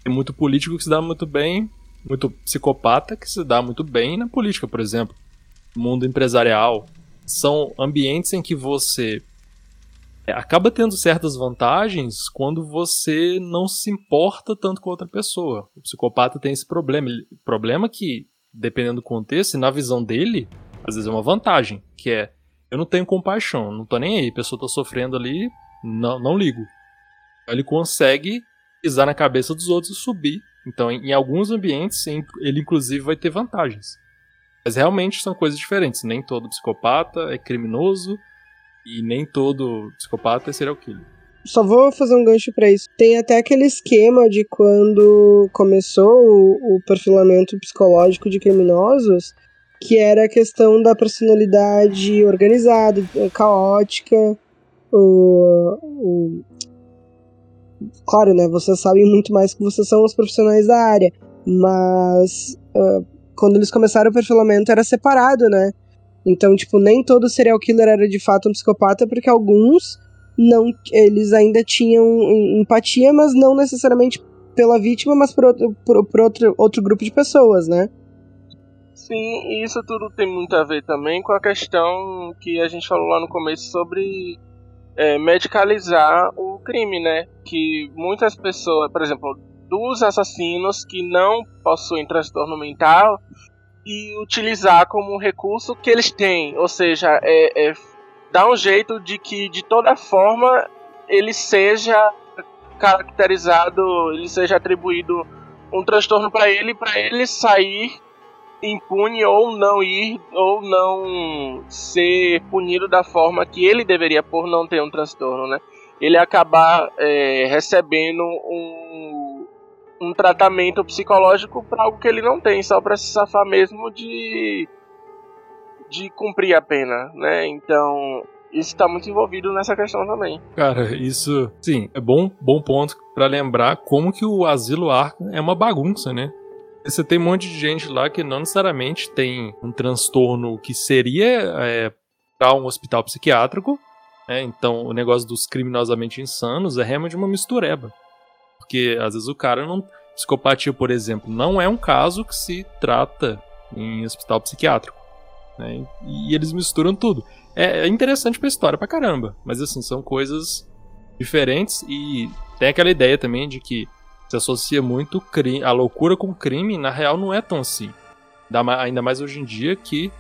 Tem muito político que se dá muito bem, muito psicopata que se dá muito bem na política, por exemplo. mundo empresarial, são ambientes em que você é, acaba tendo certas vantagens quando você não se importa tanto com outra pessoa. O psicopata tem esse problema. Problema que, dependendo do contexto, e na visão dele, às vezes é uma vantagem, que é eu não tenho compaixão, não tô nem aí, a pessoa tá sofrendo ali, não, não ligo. Ele consegue pisar na cabeça dos outros e subir. Então, em, em alguns ambientes, ele inclusive vai ter vantagens. Mas realmente são coisas diferentes. Nem todo psicopata é criminoso e nem todo psicopata é serial killer. Só vou fazer um gancho para isso. Tem até aquele esquema de quando começou o, o perfilamento psicológico de criminosos, que era a questão da personalidade organizada, caótica, o, o, claro, né, vocês sabem muito mais que vocês são os profissionais da área, mas uh, quando eles começaram o perfilamento era separado, né? Então, tipo, nem todo serial killer era de fato um psicopata, porque alguns não, eles ainda tinham empatia, mas não necessariamente pela vítima, mas por outro, por, por outro, outro grupo de pessoas, né? Sim, e isso tudo tem muito a ver também com a questão que a gente falou lá no começo sobre é, medicalizar o crime, né? Que muitas pessoas, por exemplo, dos assassinos que não possuem transtorno mental e utilizar como recurso que eles têm, ou seja, é, é dar um jeito de que de toda forma ele seja caracterizado, ele seja atribuído um transtorno para ele, para ele sair impune ou não ir ou não ser punido da forma que ele deveria por não ter um transtorno, né? Ele acabar é, recebendo um, um tratamento psicológico para algo que ele não tem, só para se safar mesmo de de cumprir a pena, né? Então isso está muito envolvido nessa questão também. Cara, isso, sim, é bom, bom ponto para lembrar como que o asilo Arkham é uma bagunça, né? Você tem um monte de gente lá que não necessariamente tem um transtorno que seria é, para um hospital psiquiátrico. Né? Então, o negócio dos criminosamente insanos é realmente uma mistureba. Porque às vezes o cara não. Psicopatia, por exemplo, não é um caso que se trata em hospital psiquiátrico. Né? E eles misturam tudo. É, é interessante pra história pra caramba. Mas assim, são coisas diferentes e tem aquela ideia também de que se associa muito a loucura com crime, na real não é tão assim. Ainda mais hoje em dia que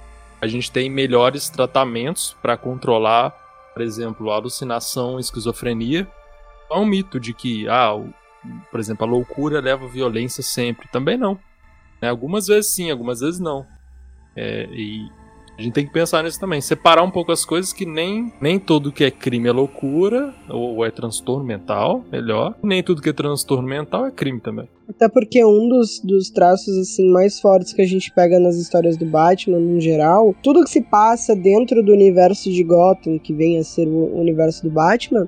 a gente tem melhores tratamentos para controlar, por exemplo, alucinação, esquizofrenia. É um mito de que, ah, por exemplo, a loucura leva à violência sempre. Também não. Né? Algumas vezes sim, algumas vezes não. É, e a gente tem que pensar nisso também. Separar um pouco as coisas que nem, nem tudo que é crime é loucura, ou, ou é transtorno mental, melhor. Nem tudo que é transtorno mental é crime também. Até porque um dos, dos traços assim mais fortes que a gente pega nas histórias do Batman, no geral, tudo que se passa dentro do universo de Gotham, que vem a ser o universo do Batman,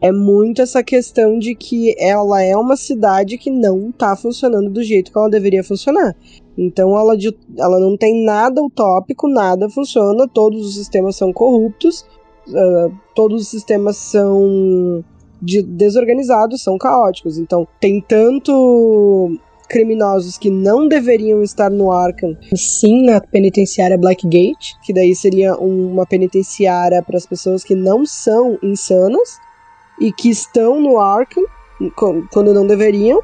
é muito essa questão de que ela é uma cidade que não tá funcionando do jeito que ela deveria funcionar. Então ela, ela não tem nada utópico, nada funciona, todos os sistemas são corruptos, uh, todos os sistemas são de, desorganizados, são caóticos. Então tem tanto criminosos que não deveriam estar no Arkham, sim na penitenciária Blackgate, que daí seria uma penitenciária para as pessoas que não são insanas e que estão no Arkham quando não deveriam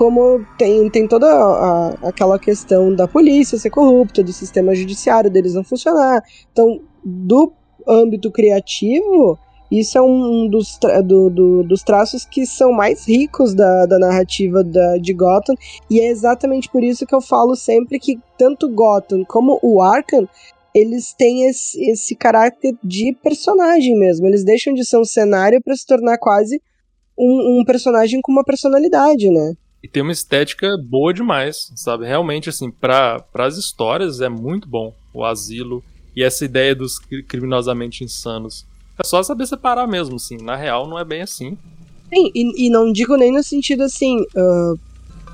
como tem, tem toda a, aquela questão da polícia ser corrupta, do sistema judiciário deles não funcionar. Então, do âmbito criativo, isso é um dos, tra do, do, dos traços que são mais ricos da, da narrativa da, de Gotham, e é exatamente por isso que eu falo sempre que tanto Gotham como o Arkham eles têm esse, esse caráter de personagem mesmo. Eles deixam de ser um cenário para se tornar quase um, um personagem com uma personalidade, né? E tem uma estética boa demais, sabe? Realmente, assim, para as histórias é muito bom o asilo e essa ideia dos criminosamente insanos. É só saber separar mesmo, assim. Na real, não é bem assim. Sim, e, e não digo nem no sentido assim, uh,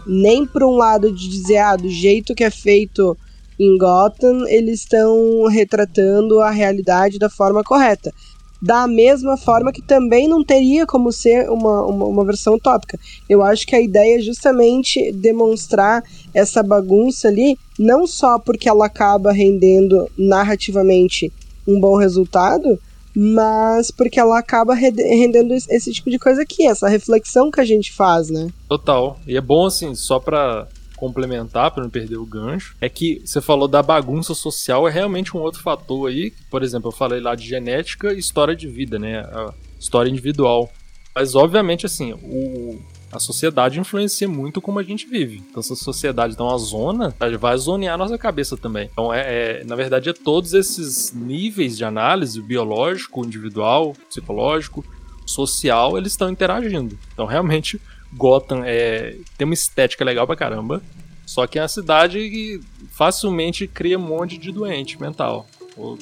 nem por um lado de dizer, ah, do jeito que é feito em Gotham, eles estão retratando a realidade da forma correta. Da mesma forma que também não teria como ser uma, uma, uma, versão utópica. Eu acho que a ideia é justamente demonstrar essa bagunça ali, não só porque ela acaba rendendo narrativamente um bom resultado, mas porque ela acaba rendendo esse tipo de coisa aqui, essa reflexão que a gente faz, né? Total. E é bom, assim, só pra complementar para não perder o gancho, é que você falou da bagunça social, é realmente um outro fator aí. Por exemplo, eu falei lá de genética e história de vida, né? A história individual. Mas, obviamente, assim, o, a sociedade influencia muito como a gente vive. Então, se a sociedade dá uma zona, vai zonear a nossa cabeça também. Então, é, é, na verdade, é todos esses níveis de análise, biológico, individual, psicológico, social, eles estão interagindo. Então, realmente, Gotham é, tem uma estética legal pra caramba. Só que é uma cidade que facilmente cria um monte de doente mental. Ou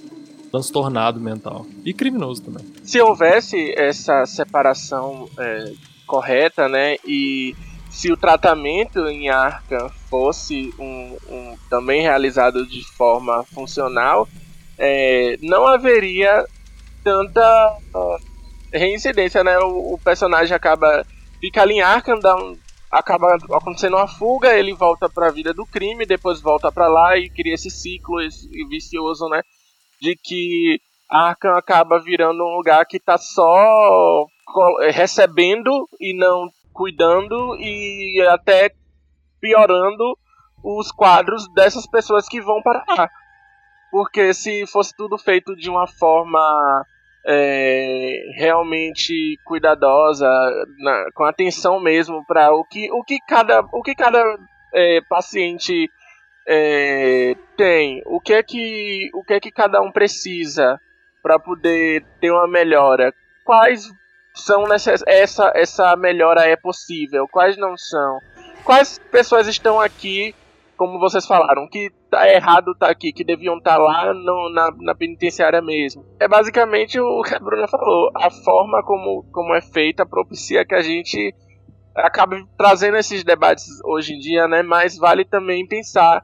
transtornado mental. E criminoso também. Se houvesse essa separação é, correta, né? E se o tratamento em Arkham fosse um, um também realizado de forma funcional, é, não haveria tanta uh, reincidência, né? O, o personagem acaba fica ali em Arkham, um, acaba acontecendo uma fuga, ele volta para a vida do crime, depois volta para lá e cria esse ciclo esse vicioso, né? De que Arkham acaba virando um lugar que tá só recebendo e não cuidando e até piorando os quadros dessas pessoas que vão para lá. Porque se fosse tudo feito de uma forma é, realmente cuidadosa, na, com atenção mesmo para o que, o que cada, o que cada é, paciente é, tem, o que é que, o que é que cada um precisa para poder ter uma melhora, quais são necess... essa essa melhora é possível, quais não são, quais pessoas estão aqui como vocês falaram, que tá errado tá aqui, que deviam estar tá lá no, na, na penitenciária mesmo. É basicamente o que a Bruna falou. A forma como, como é feita propicia que a gente acabe trazendo esses debates hoje em dia, né? Mas vale também pensar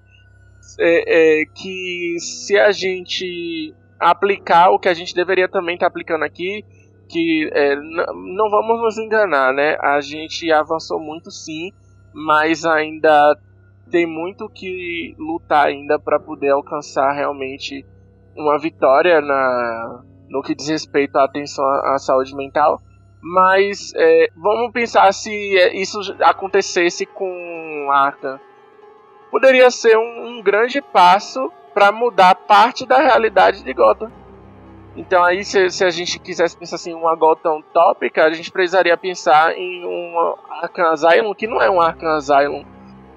é, é, que se a gente aplicar o que a gente deveria também estar tá aplicando aqui, que é, não vamos nos enganar, né? A gente avançou muito sim, mas ainda tem muito que lutar ainda para poder alcançar realmente uma vitória na, no que diz respeito à atenção à, saúde mental. Mas é, vamos pensar se isso acontecesse com Arkham. Poderia ser um, um grande passo para mudar parte da realidade de Gotham. Então aí se, se, a gente quisesse pensar assim uma Gotham tópica, a gente precisaria pensar em um Arkham Asylum que não é um Arkham Asylum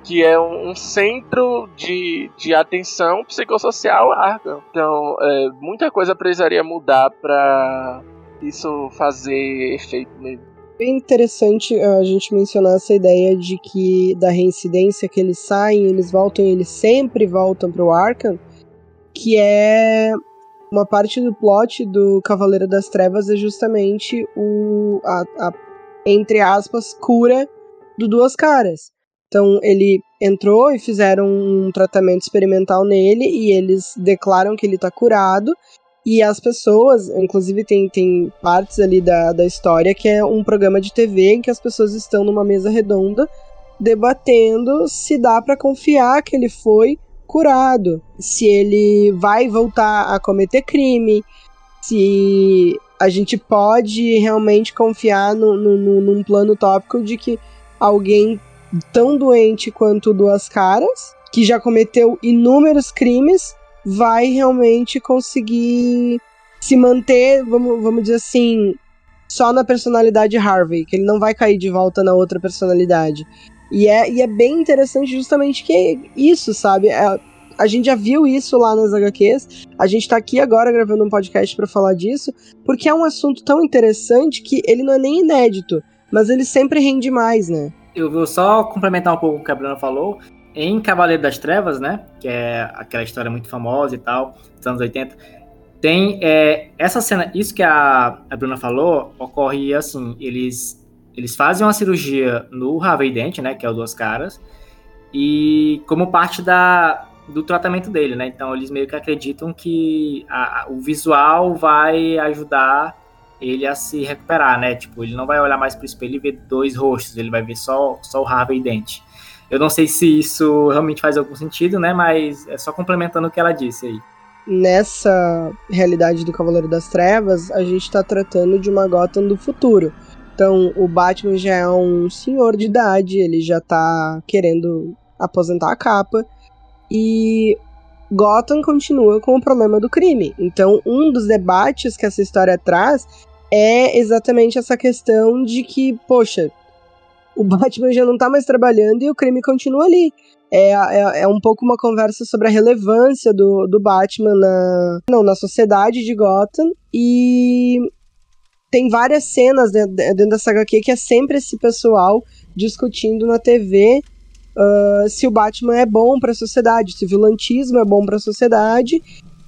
que é um, centro de, de atenção psicossocial Arkham. Então, é, muita coisa precisaria mudar para isso fazer efeito mesmo. Bem interessante a gente mencionar essa ideia de que da reincidência que eles saem, eles voltam, eles sempre voltam para o Arkham, que é uma parte do plot do Cavaleiro das Trevas é justamente o a, a entre aspas cura do Duas Caras. Então ele entrou e fizeram um tratamento experimental nele e eles declaram que ele está curado. E as pessoas, inclusive tem, tem partes ali da, da história que é um programa de TV em que as pessoas estão numa mesa redonda debatendo se dá para confiar que ele foi curado, se ele vai voltar a cometer crime, se a gente pode realmente confiar no, no, num plano tópico de que alguém tão doente quanto Duas Caras, que já cometeu inúmeros crimes, vai realmente conseguir se manter, vamos, vamos dizer assim, só na personalidade Harvey, que ele não vai cair de volta na outra personalidade. E é, e é bem interessante justamente que é isso, sabe? É, a gente já viu isso lá nas HQs. A gente tá aqui agora gravando um podcast para falar disso, porque é um assunto tão interessante que ele não é nem inédito, mas ele sempre rende mais, né? Eu vou só complementar um pouco o que a Bruna falou. Em Cavaleiro das Trevas, né? Que é aquela história muito famosa e tal, dos anos 80. Tem é, essa cena, isso que a, a Bruna falou, ocorre assim: eles, eles fazem uma cirurgia no Harvey Dent, né? Que é o Duas Caras, e como parte da, do tratamento dele, né? Então eles meio que acreditam que a, a, o visual vai ajudar ele a se recuperar, né? Tipo, ele não vai olhar mais pro espelho e ver dois rostos, ele vai ver só, só o Harvey Dent. Eu não sei se isso realmente faz algum sentido, né? Mas é só complementando o que ela disse aí. Nessa realidade do Cavaleiro das Trevas, a gente tá tratando de uma Gotham do futuro. Então, o Batman já é um senhor de idade, ele já tá querendo aposentar a capa. E Gotham continua com o problema do crime. Então, um dos debates que essa história traz é exatamente essa questão de que, poxa, o Batman já não tá mais trabalhando e o crime continua ali. É, é, é um pouco uma conversa sobre a relevância do, do Batman na, não, na sociedade de Gotham. E tem várias cenas dentro, dentro dessa HQ que é sempre esse pessoal discutindo na TV uh, se o Batman é bom para a sociedade, se o vilantismo é bom para a sociedade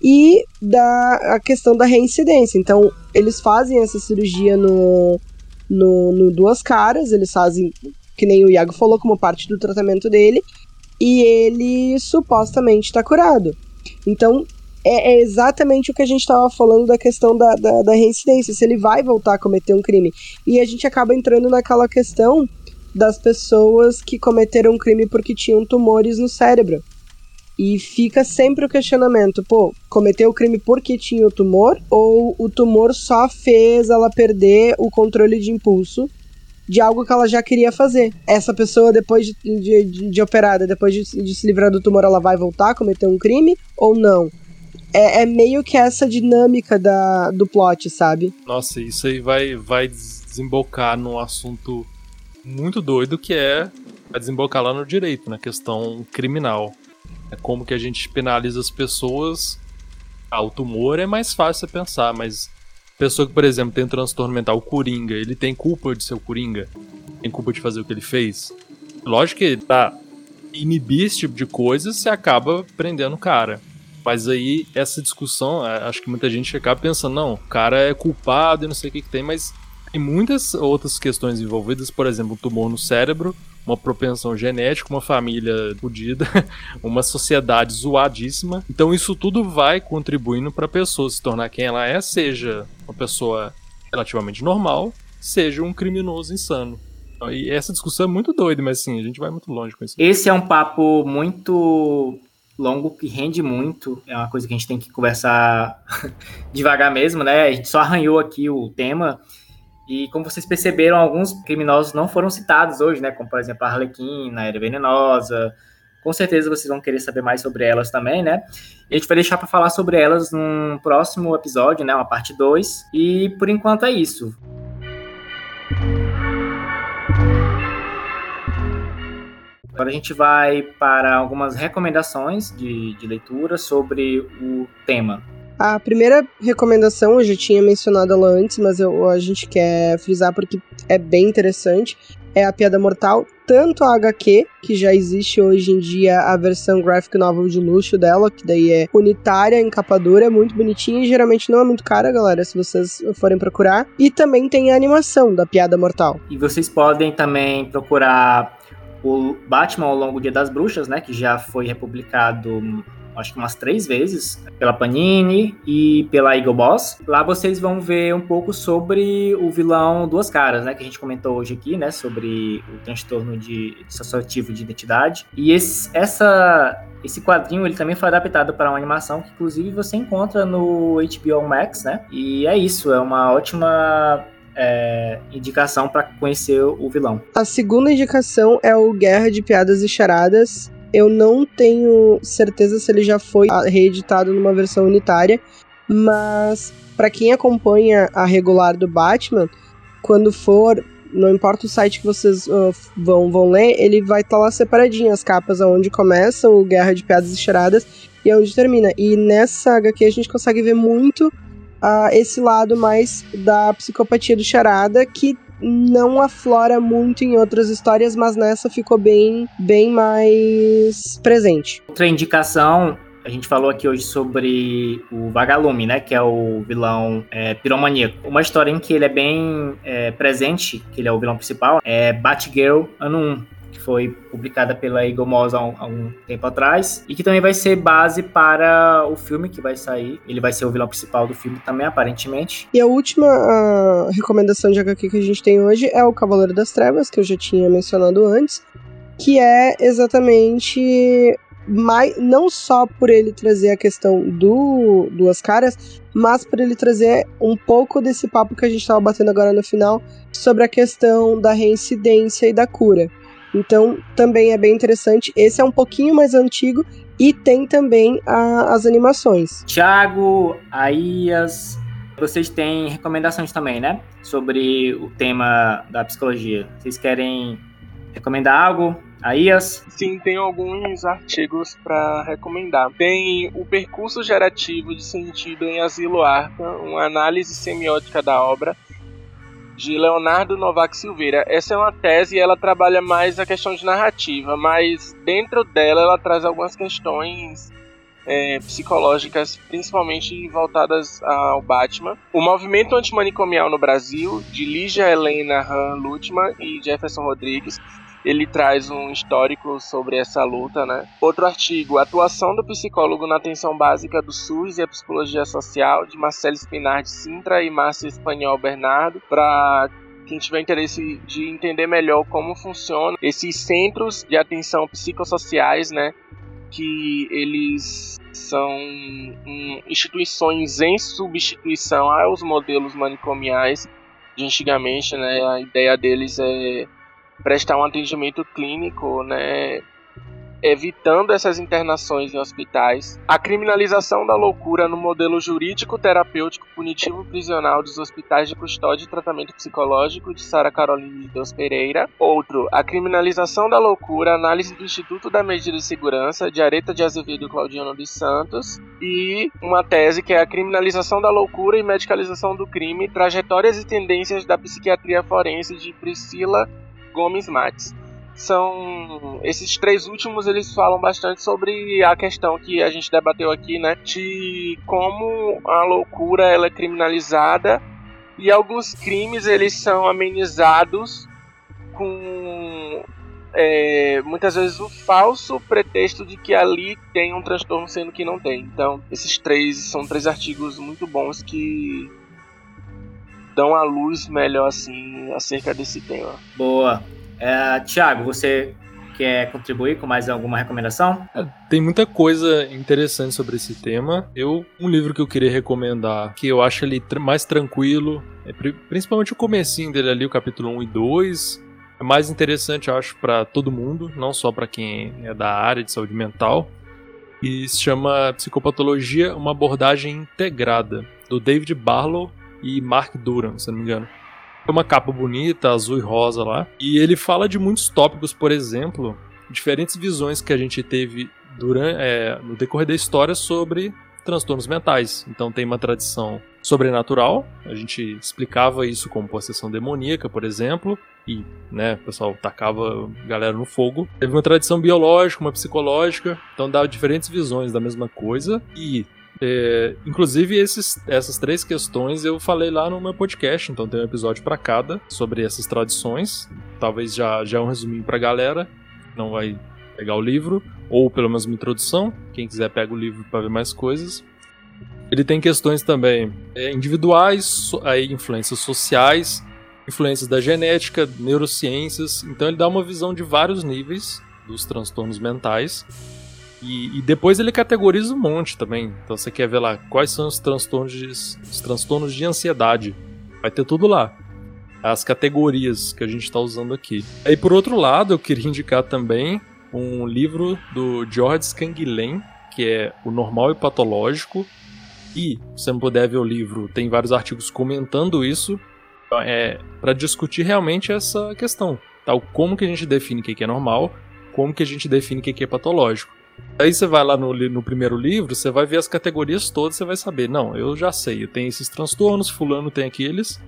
e da a questão da reincidência. Então, eles fazem essa cirurgia no, no, no Duas Caras, eles fazem, que nem o Iago falou, como parte do tratamento dele, e ele supostamente está curado. Então, é, é, exatamente o que a gente estava falando da questão da, da, da reincidência, se ele vai voltar a cometer um crime. E a gente acaba entrando naquela questão das pessoas que cometeram um crime porque tinham tumores no cérebro. E fica sempre o questionamento, pô, cometeu o crime porque tinha o tumor ou o tumor só fez ela perder o controle de impulso de algo que ela já queria fazer. Essa pessoa, depois de, de, de, operada, depois de, de, se livrar do tumor, ela vai voltar a cometer um crime ou não? É, é meio que essa dinâmica da, do plot, sabe? Nossa, isso aí vai, vai desembocar num assunto muito doido que é a desembocar lá no direito, na questão criminal. É como que a gente penaliza as pessoas. Ah, o tumor é mais fácil pensar, mas pessoa que, por exemplo, tem um transtorno mental, o Coringa, ele tem culpa de ser o Coringa? Tem culpa de fazer o que ele fez? Lógico que tá inibir esse tipo de coisa, você acaba prendendo o cara. Mas aí, essa discussão, acho que muita gente acaba pensando, não, o cara é culpado e não sei o que, que tem, mas tem muitas outras questões envolvidas, por exemplo, um tumor no cérebro, uma propensão genética, uma família fodida, uma sociedade zoadíssima. Então isso tudo vai contribuindo para a pessoa se tornar quem ela é, seja uma pessoa relativamente normal, seja um criminoso insano. E essa discussão é muito doida, mas sim, a gente vai muito longe com isso. Esse é um papo muito longo que rende muito. É uma coisa que a gente tem que conversar devagar mesmo, né? A gente só arranhou aqui o tema. E como vocês perceberam, alguns criminosos não foram citados hoje, né? Como, por exemplo, a Arlequina, a Era Venenosa. Com certeza vocês vão querer saber mais sobre elas também, né? E a gente vai deixar para falar sobre elas num próximo episódio, né? Uma parte 2. E por enquanto é isso. Agora a gente vai para algumas recomendações de, de leitura sobre o tema. A primeira recomendação eu já tinha mencionado ela antes, mas eu, a gente quer frisar porque é bem interessante. É a Piada Mortal, tanto a HQ, que já existe hoje em dia a versão graphic novel de luxo dela, que daí é unitária, encapadura, é muito bonitinha e geralmente não é muito cara, galera, se vocês forem procurar. E também tem a animação da Piada Mortal. E vocês podem também procurar o Batman ao longo do Dia das Bruxas, né, que já foi republicado acho que umas três vezes, pela Panini e pela Eagle Boss. Lá vocês vão ver um pouco sobre o vilão Duas Caras, né? Que a gente comentou hoje aqui, né? Sobre o transtorno de dissociativo de identidade. E esse, essa, esse quadrinho ele também foi adaptado para uma animação que inclusive você encontra no HBO Max, né? E é isso, é uma ótima é, indicação para conhecer o vilão. A segunda indicação é o Guerra de Piadas e Charadas, eu não tenho certeza se ele já foi reeditado numa versão unitária, mas para quem acompanha a regular do Batman, quando for, não importa o site que vocês uh, vão, vão ler, ele vai estar tá lá separadinho as capas aonde começa o Guerra de Piadas e Charadas e aonde termina. E nessa HQ a gente consegue ver muito uh, esse lado mais da psicopatia do Charada, que não aflora muito em outras histórias, mas nessa ficou bem, bem mais presente. Outra indicação a gente falou aqui hoje sobre o Vagalume, né? Que é o vilão é, piromaníaco. Uma história em que ele é bem é, presente, que ele é o vilão principal, é Batgirl Ano 1, que foi publicada pela Eagle Moss há, um, há um tempo atrás, e que também vai ser base para o filme que vai sair. Ele vai ser o vilão principal do filme também, aparentemente. E a última recomendação de HQ que a gente tem hoje é o Cavaleiro das Trevas, que eu já tinha mencionado antes, que é exatamente mais, não só por ele trazer a questão do Duas Caras, mas por ele trazer um pouco desse papo que a gente estava batendo agora no final sobre a questão da reincidência e da cura. Então, também é bem interessante. Esse é um pouquinho mais antigo e tem também a, as animações. Tiago, Aías, vocês têm recomendações também, né? Sobre o tema da psicologia. Vocês querem recomendar algo? Aías? Sim, tem alguns artigos para recomendar. Tem o percurso gerativo de sentido em Asilo Arkham, uma análise semiótica da obra, de Leonardo Novak Silveira. Essa é uma tese e ela trabalha mais a questão de narrativa, mas dentro dela ela traz algumas questões é, psicológicas, principalmente voltadas ao Batman. O movimento antimanicomial no Brasil, de Lígia Helena Han Lutman e Jefferson Rodrigues, ele traz um histórico sobre essa luta, né? Outro artigo, Atuação do psicólogo na atenção básica do SUS e a psicologia social, de Marcelo Espinar de Sintra e Márcio Espanhol Bernardo, para quem tiver interesse de entender melhor como funcionam esses centros de atenção psicossociais, né? Que eles são um, instituições em substituição aos modelos manicomiais de antigamente, né? A ideia deles é prestar um atendimento clínico, né, evitando essas internações em hospitais, a criminalização da loucura no modelo jurídico terapêutico punitivo prisional dos hospitais de custódia e tratamento psicológico de Sara Caroline de Deus Pereira. Outro, a criminalização da loucura, análise do Instituto da Medida de Segurança de Areta de Azevedo e Claudiano dos Santos. E uma tese que é a criminalização da loucura e medicalização do crime, trajetórias e tendências da psiquiatria forense de Priscila Gomes Mates. São esses três últimos eles falam bastante sobre a questão que a gente debateu aqui, né, de como a loucura ela é criminalizada e alguns crimes eles são amenizados com é, muitas vezes o falso pretexto de que ali tem um transtorno sendo que não tem. Então, esses três são três artigos muito bons que dão a luz melhor assim acerca desse tema. Boa. É, Tiago, você quer contribuir com mais alguma recomendação? É, tem muita coisa interessante sobre esse tema. Eu um livro que eu queria recomendar, que eu acho ele mais tranquilo, é, principalmente o comecinho dele ali, o capítulo 1 e 2, é mais interessante, eu acho, para todo mundo, não só para quem é da área de saúde mental. E se chama Psicopatologia, uma abordagem integrada, do David Barlow e Mark Duran, se não me engano. É uma capa bonita, azul e rosa lá. E ele fala de muitos tópicos, por exemplo, diferentes visões que a gente teve durante, é, no decorrer da história sobre transtornos mentais. Então tem uma tradição sobrenatural, a gente explicava isso como possessão demoníaca, por exemplo, e, né, o pessoal tacava a galera no fogo. Teve uma tradição biológica, uma psicológica, então dá diferentes visões da mesma coisa e é, inclusive, esses, essas três questões eu falei lá no meu podcast, então tem um episódio para cada sobre essas tradições. Talvez já, já é um resuminho pra galera, não vai pegar o livro, ou pelo menos uma introdução. Quem quiser, pega o livro para ver mais coisas. Ele tem questões também é, individuais, aí, influências sociais, influências da genética, neurociências. Então, ele dá uma visão de vários níveis dos transtornos mentais e, e, depois ele categoriza um monte também. Então você quer ver lá quais são os transtornos de, os transtornos de ansiedade. Vai ter tudo lá. As categorias que a gente está usando aqui. Aí por outro lado, eu queria indicar também um livro do George Scanguilhem, que é O Normal e Patológico. E, se você não puder ver o livro, tem vários artigos comentando isso. Então, é para discutir realmente essa questão. Tal como que a gente define o que é normal, como que a gente define o que é patológico. Aí você vai lá no, no primeiro livro, você vai ver as categorias todas, você vai saber, não, eu já sei, eu tenho esses transtornos, fulano tem aqueles.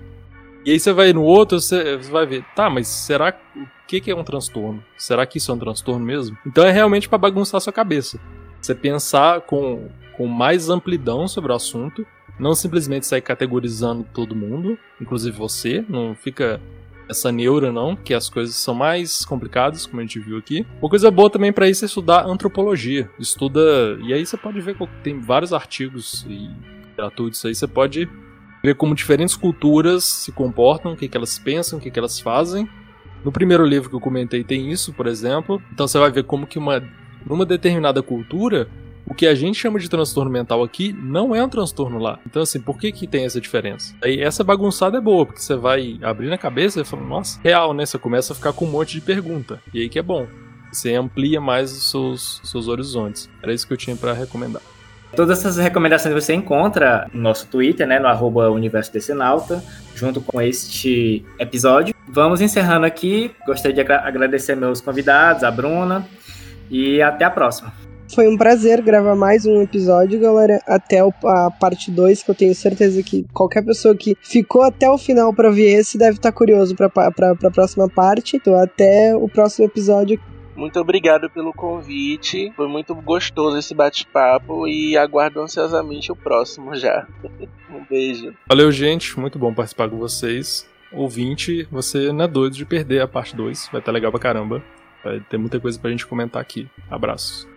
E aí você vai no outro, você, vai ver, tá, mas será o que, que é um transtorno? Será que isso é um transtorno mesmo? Então é realmente para bagunçar a sua cabeça. Você pensar com, com mais amplidão sobre o assunto, não simplesmente sair categorizando todo mundo, inclusive você, não fica essa neura, não, que as coisas são mais complicadas, como a gente viu aqui. Uma coisa boa também para isso é estudar antropologia. Estuda. E aí você pode ver que tem vários artigos e gratuitos aí, você pode ver como diferentes culturas se comportam, o que, que elas pensam, o que, que elas fazem. No primeiro livro que eu comentei tem isso, por exemplo. Então você vai ver como que uma numa determinada cultura o que a gente chama de transtorno mental aqui não é um transtorno lá. Então, assim, por que que tem essa diferença? Aí, essa bagunçada é boa, porque você vai abrir na cabeça e fala, nossa, real, né? Você começa a ficar com um monte de pergunta. E aí que é bom. Você amplia mais os seus, seus horizontes. Era isso que eu tinha para recomendar. Todas essas recomendações você encontra no nosso Twitter, né, no arroba Universo junto com este episódio. Vamos encerrando aqui. Gostaria de agradecer meus convidados, a Bruna, e até a próxima. Foi um prazer gravar mais um episódio, galera. Até a parte 2, que eu tenho certeza que qualquer pessoa que ficou até o final para ver esse deve estar tá curioso para a próxima parte. Então, até o próximo episódio. Muito obrigado pelo convite. Foi muito gostoso esse bate-papo e aguardo ansiosamente o próximo já. um beijo. Valeu, gente. Muito bom participar com vocês. Ouvinte, você não é doido de perder a parte 2. Vai estar legal pra caramba. Vai ter muita coisa pra gente comentar aqui. Abraços.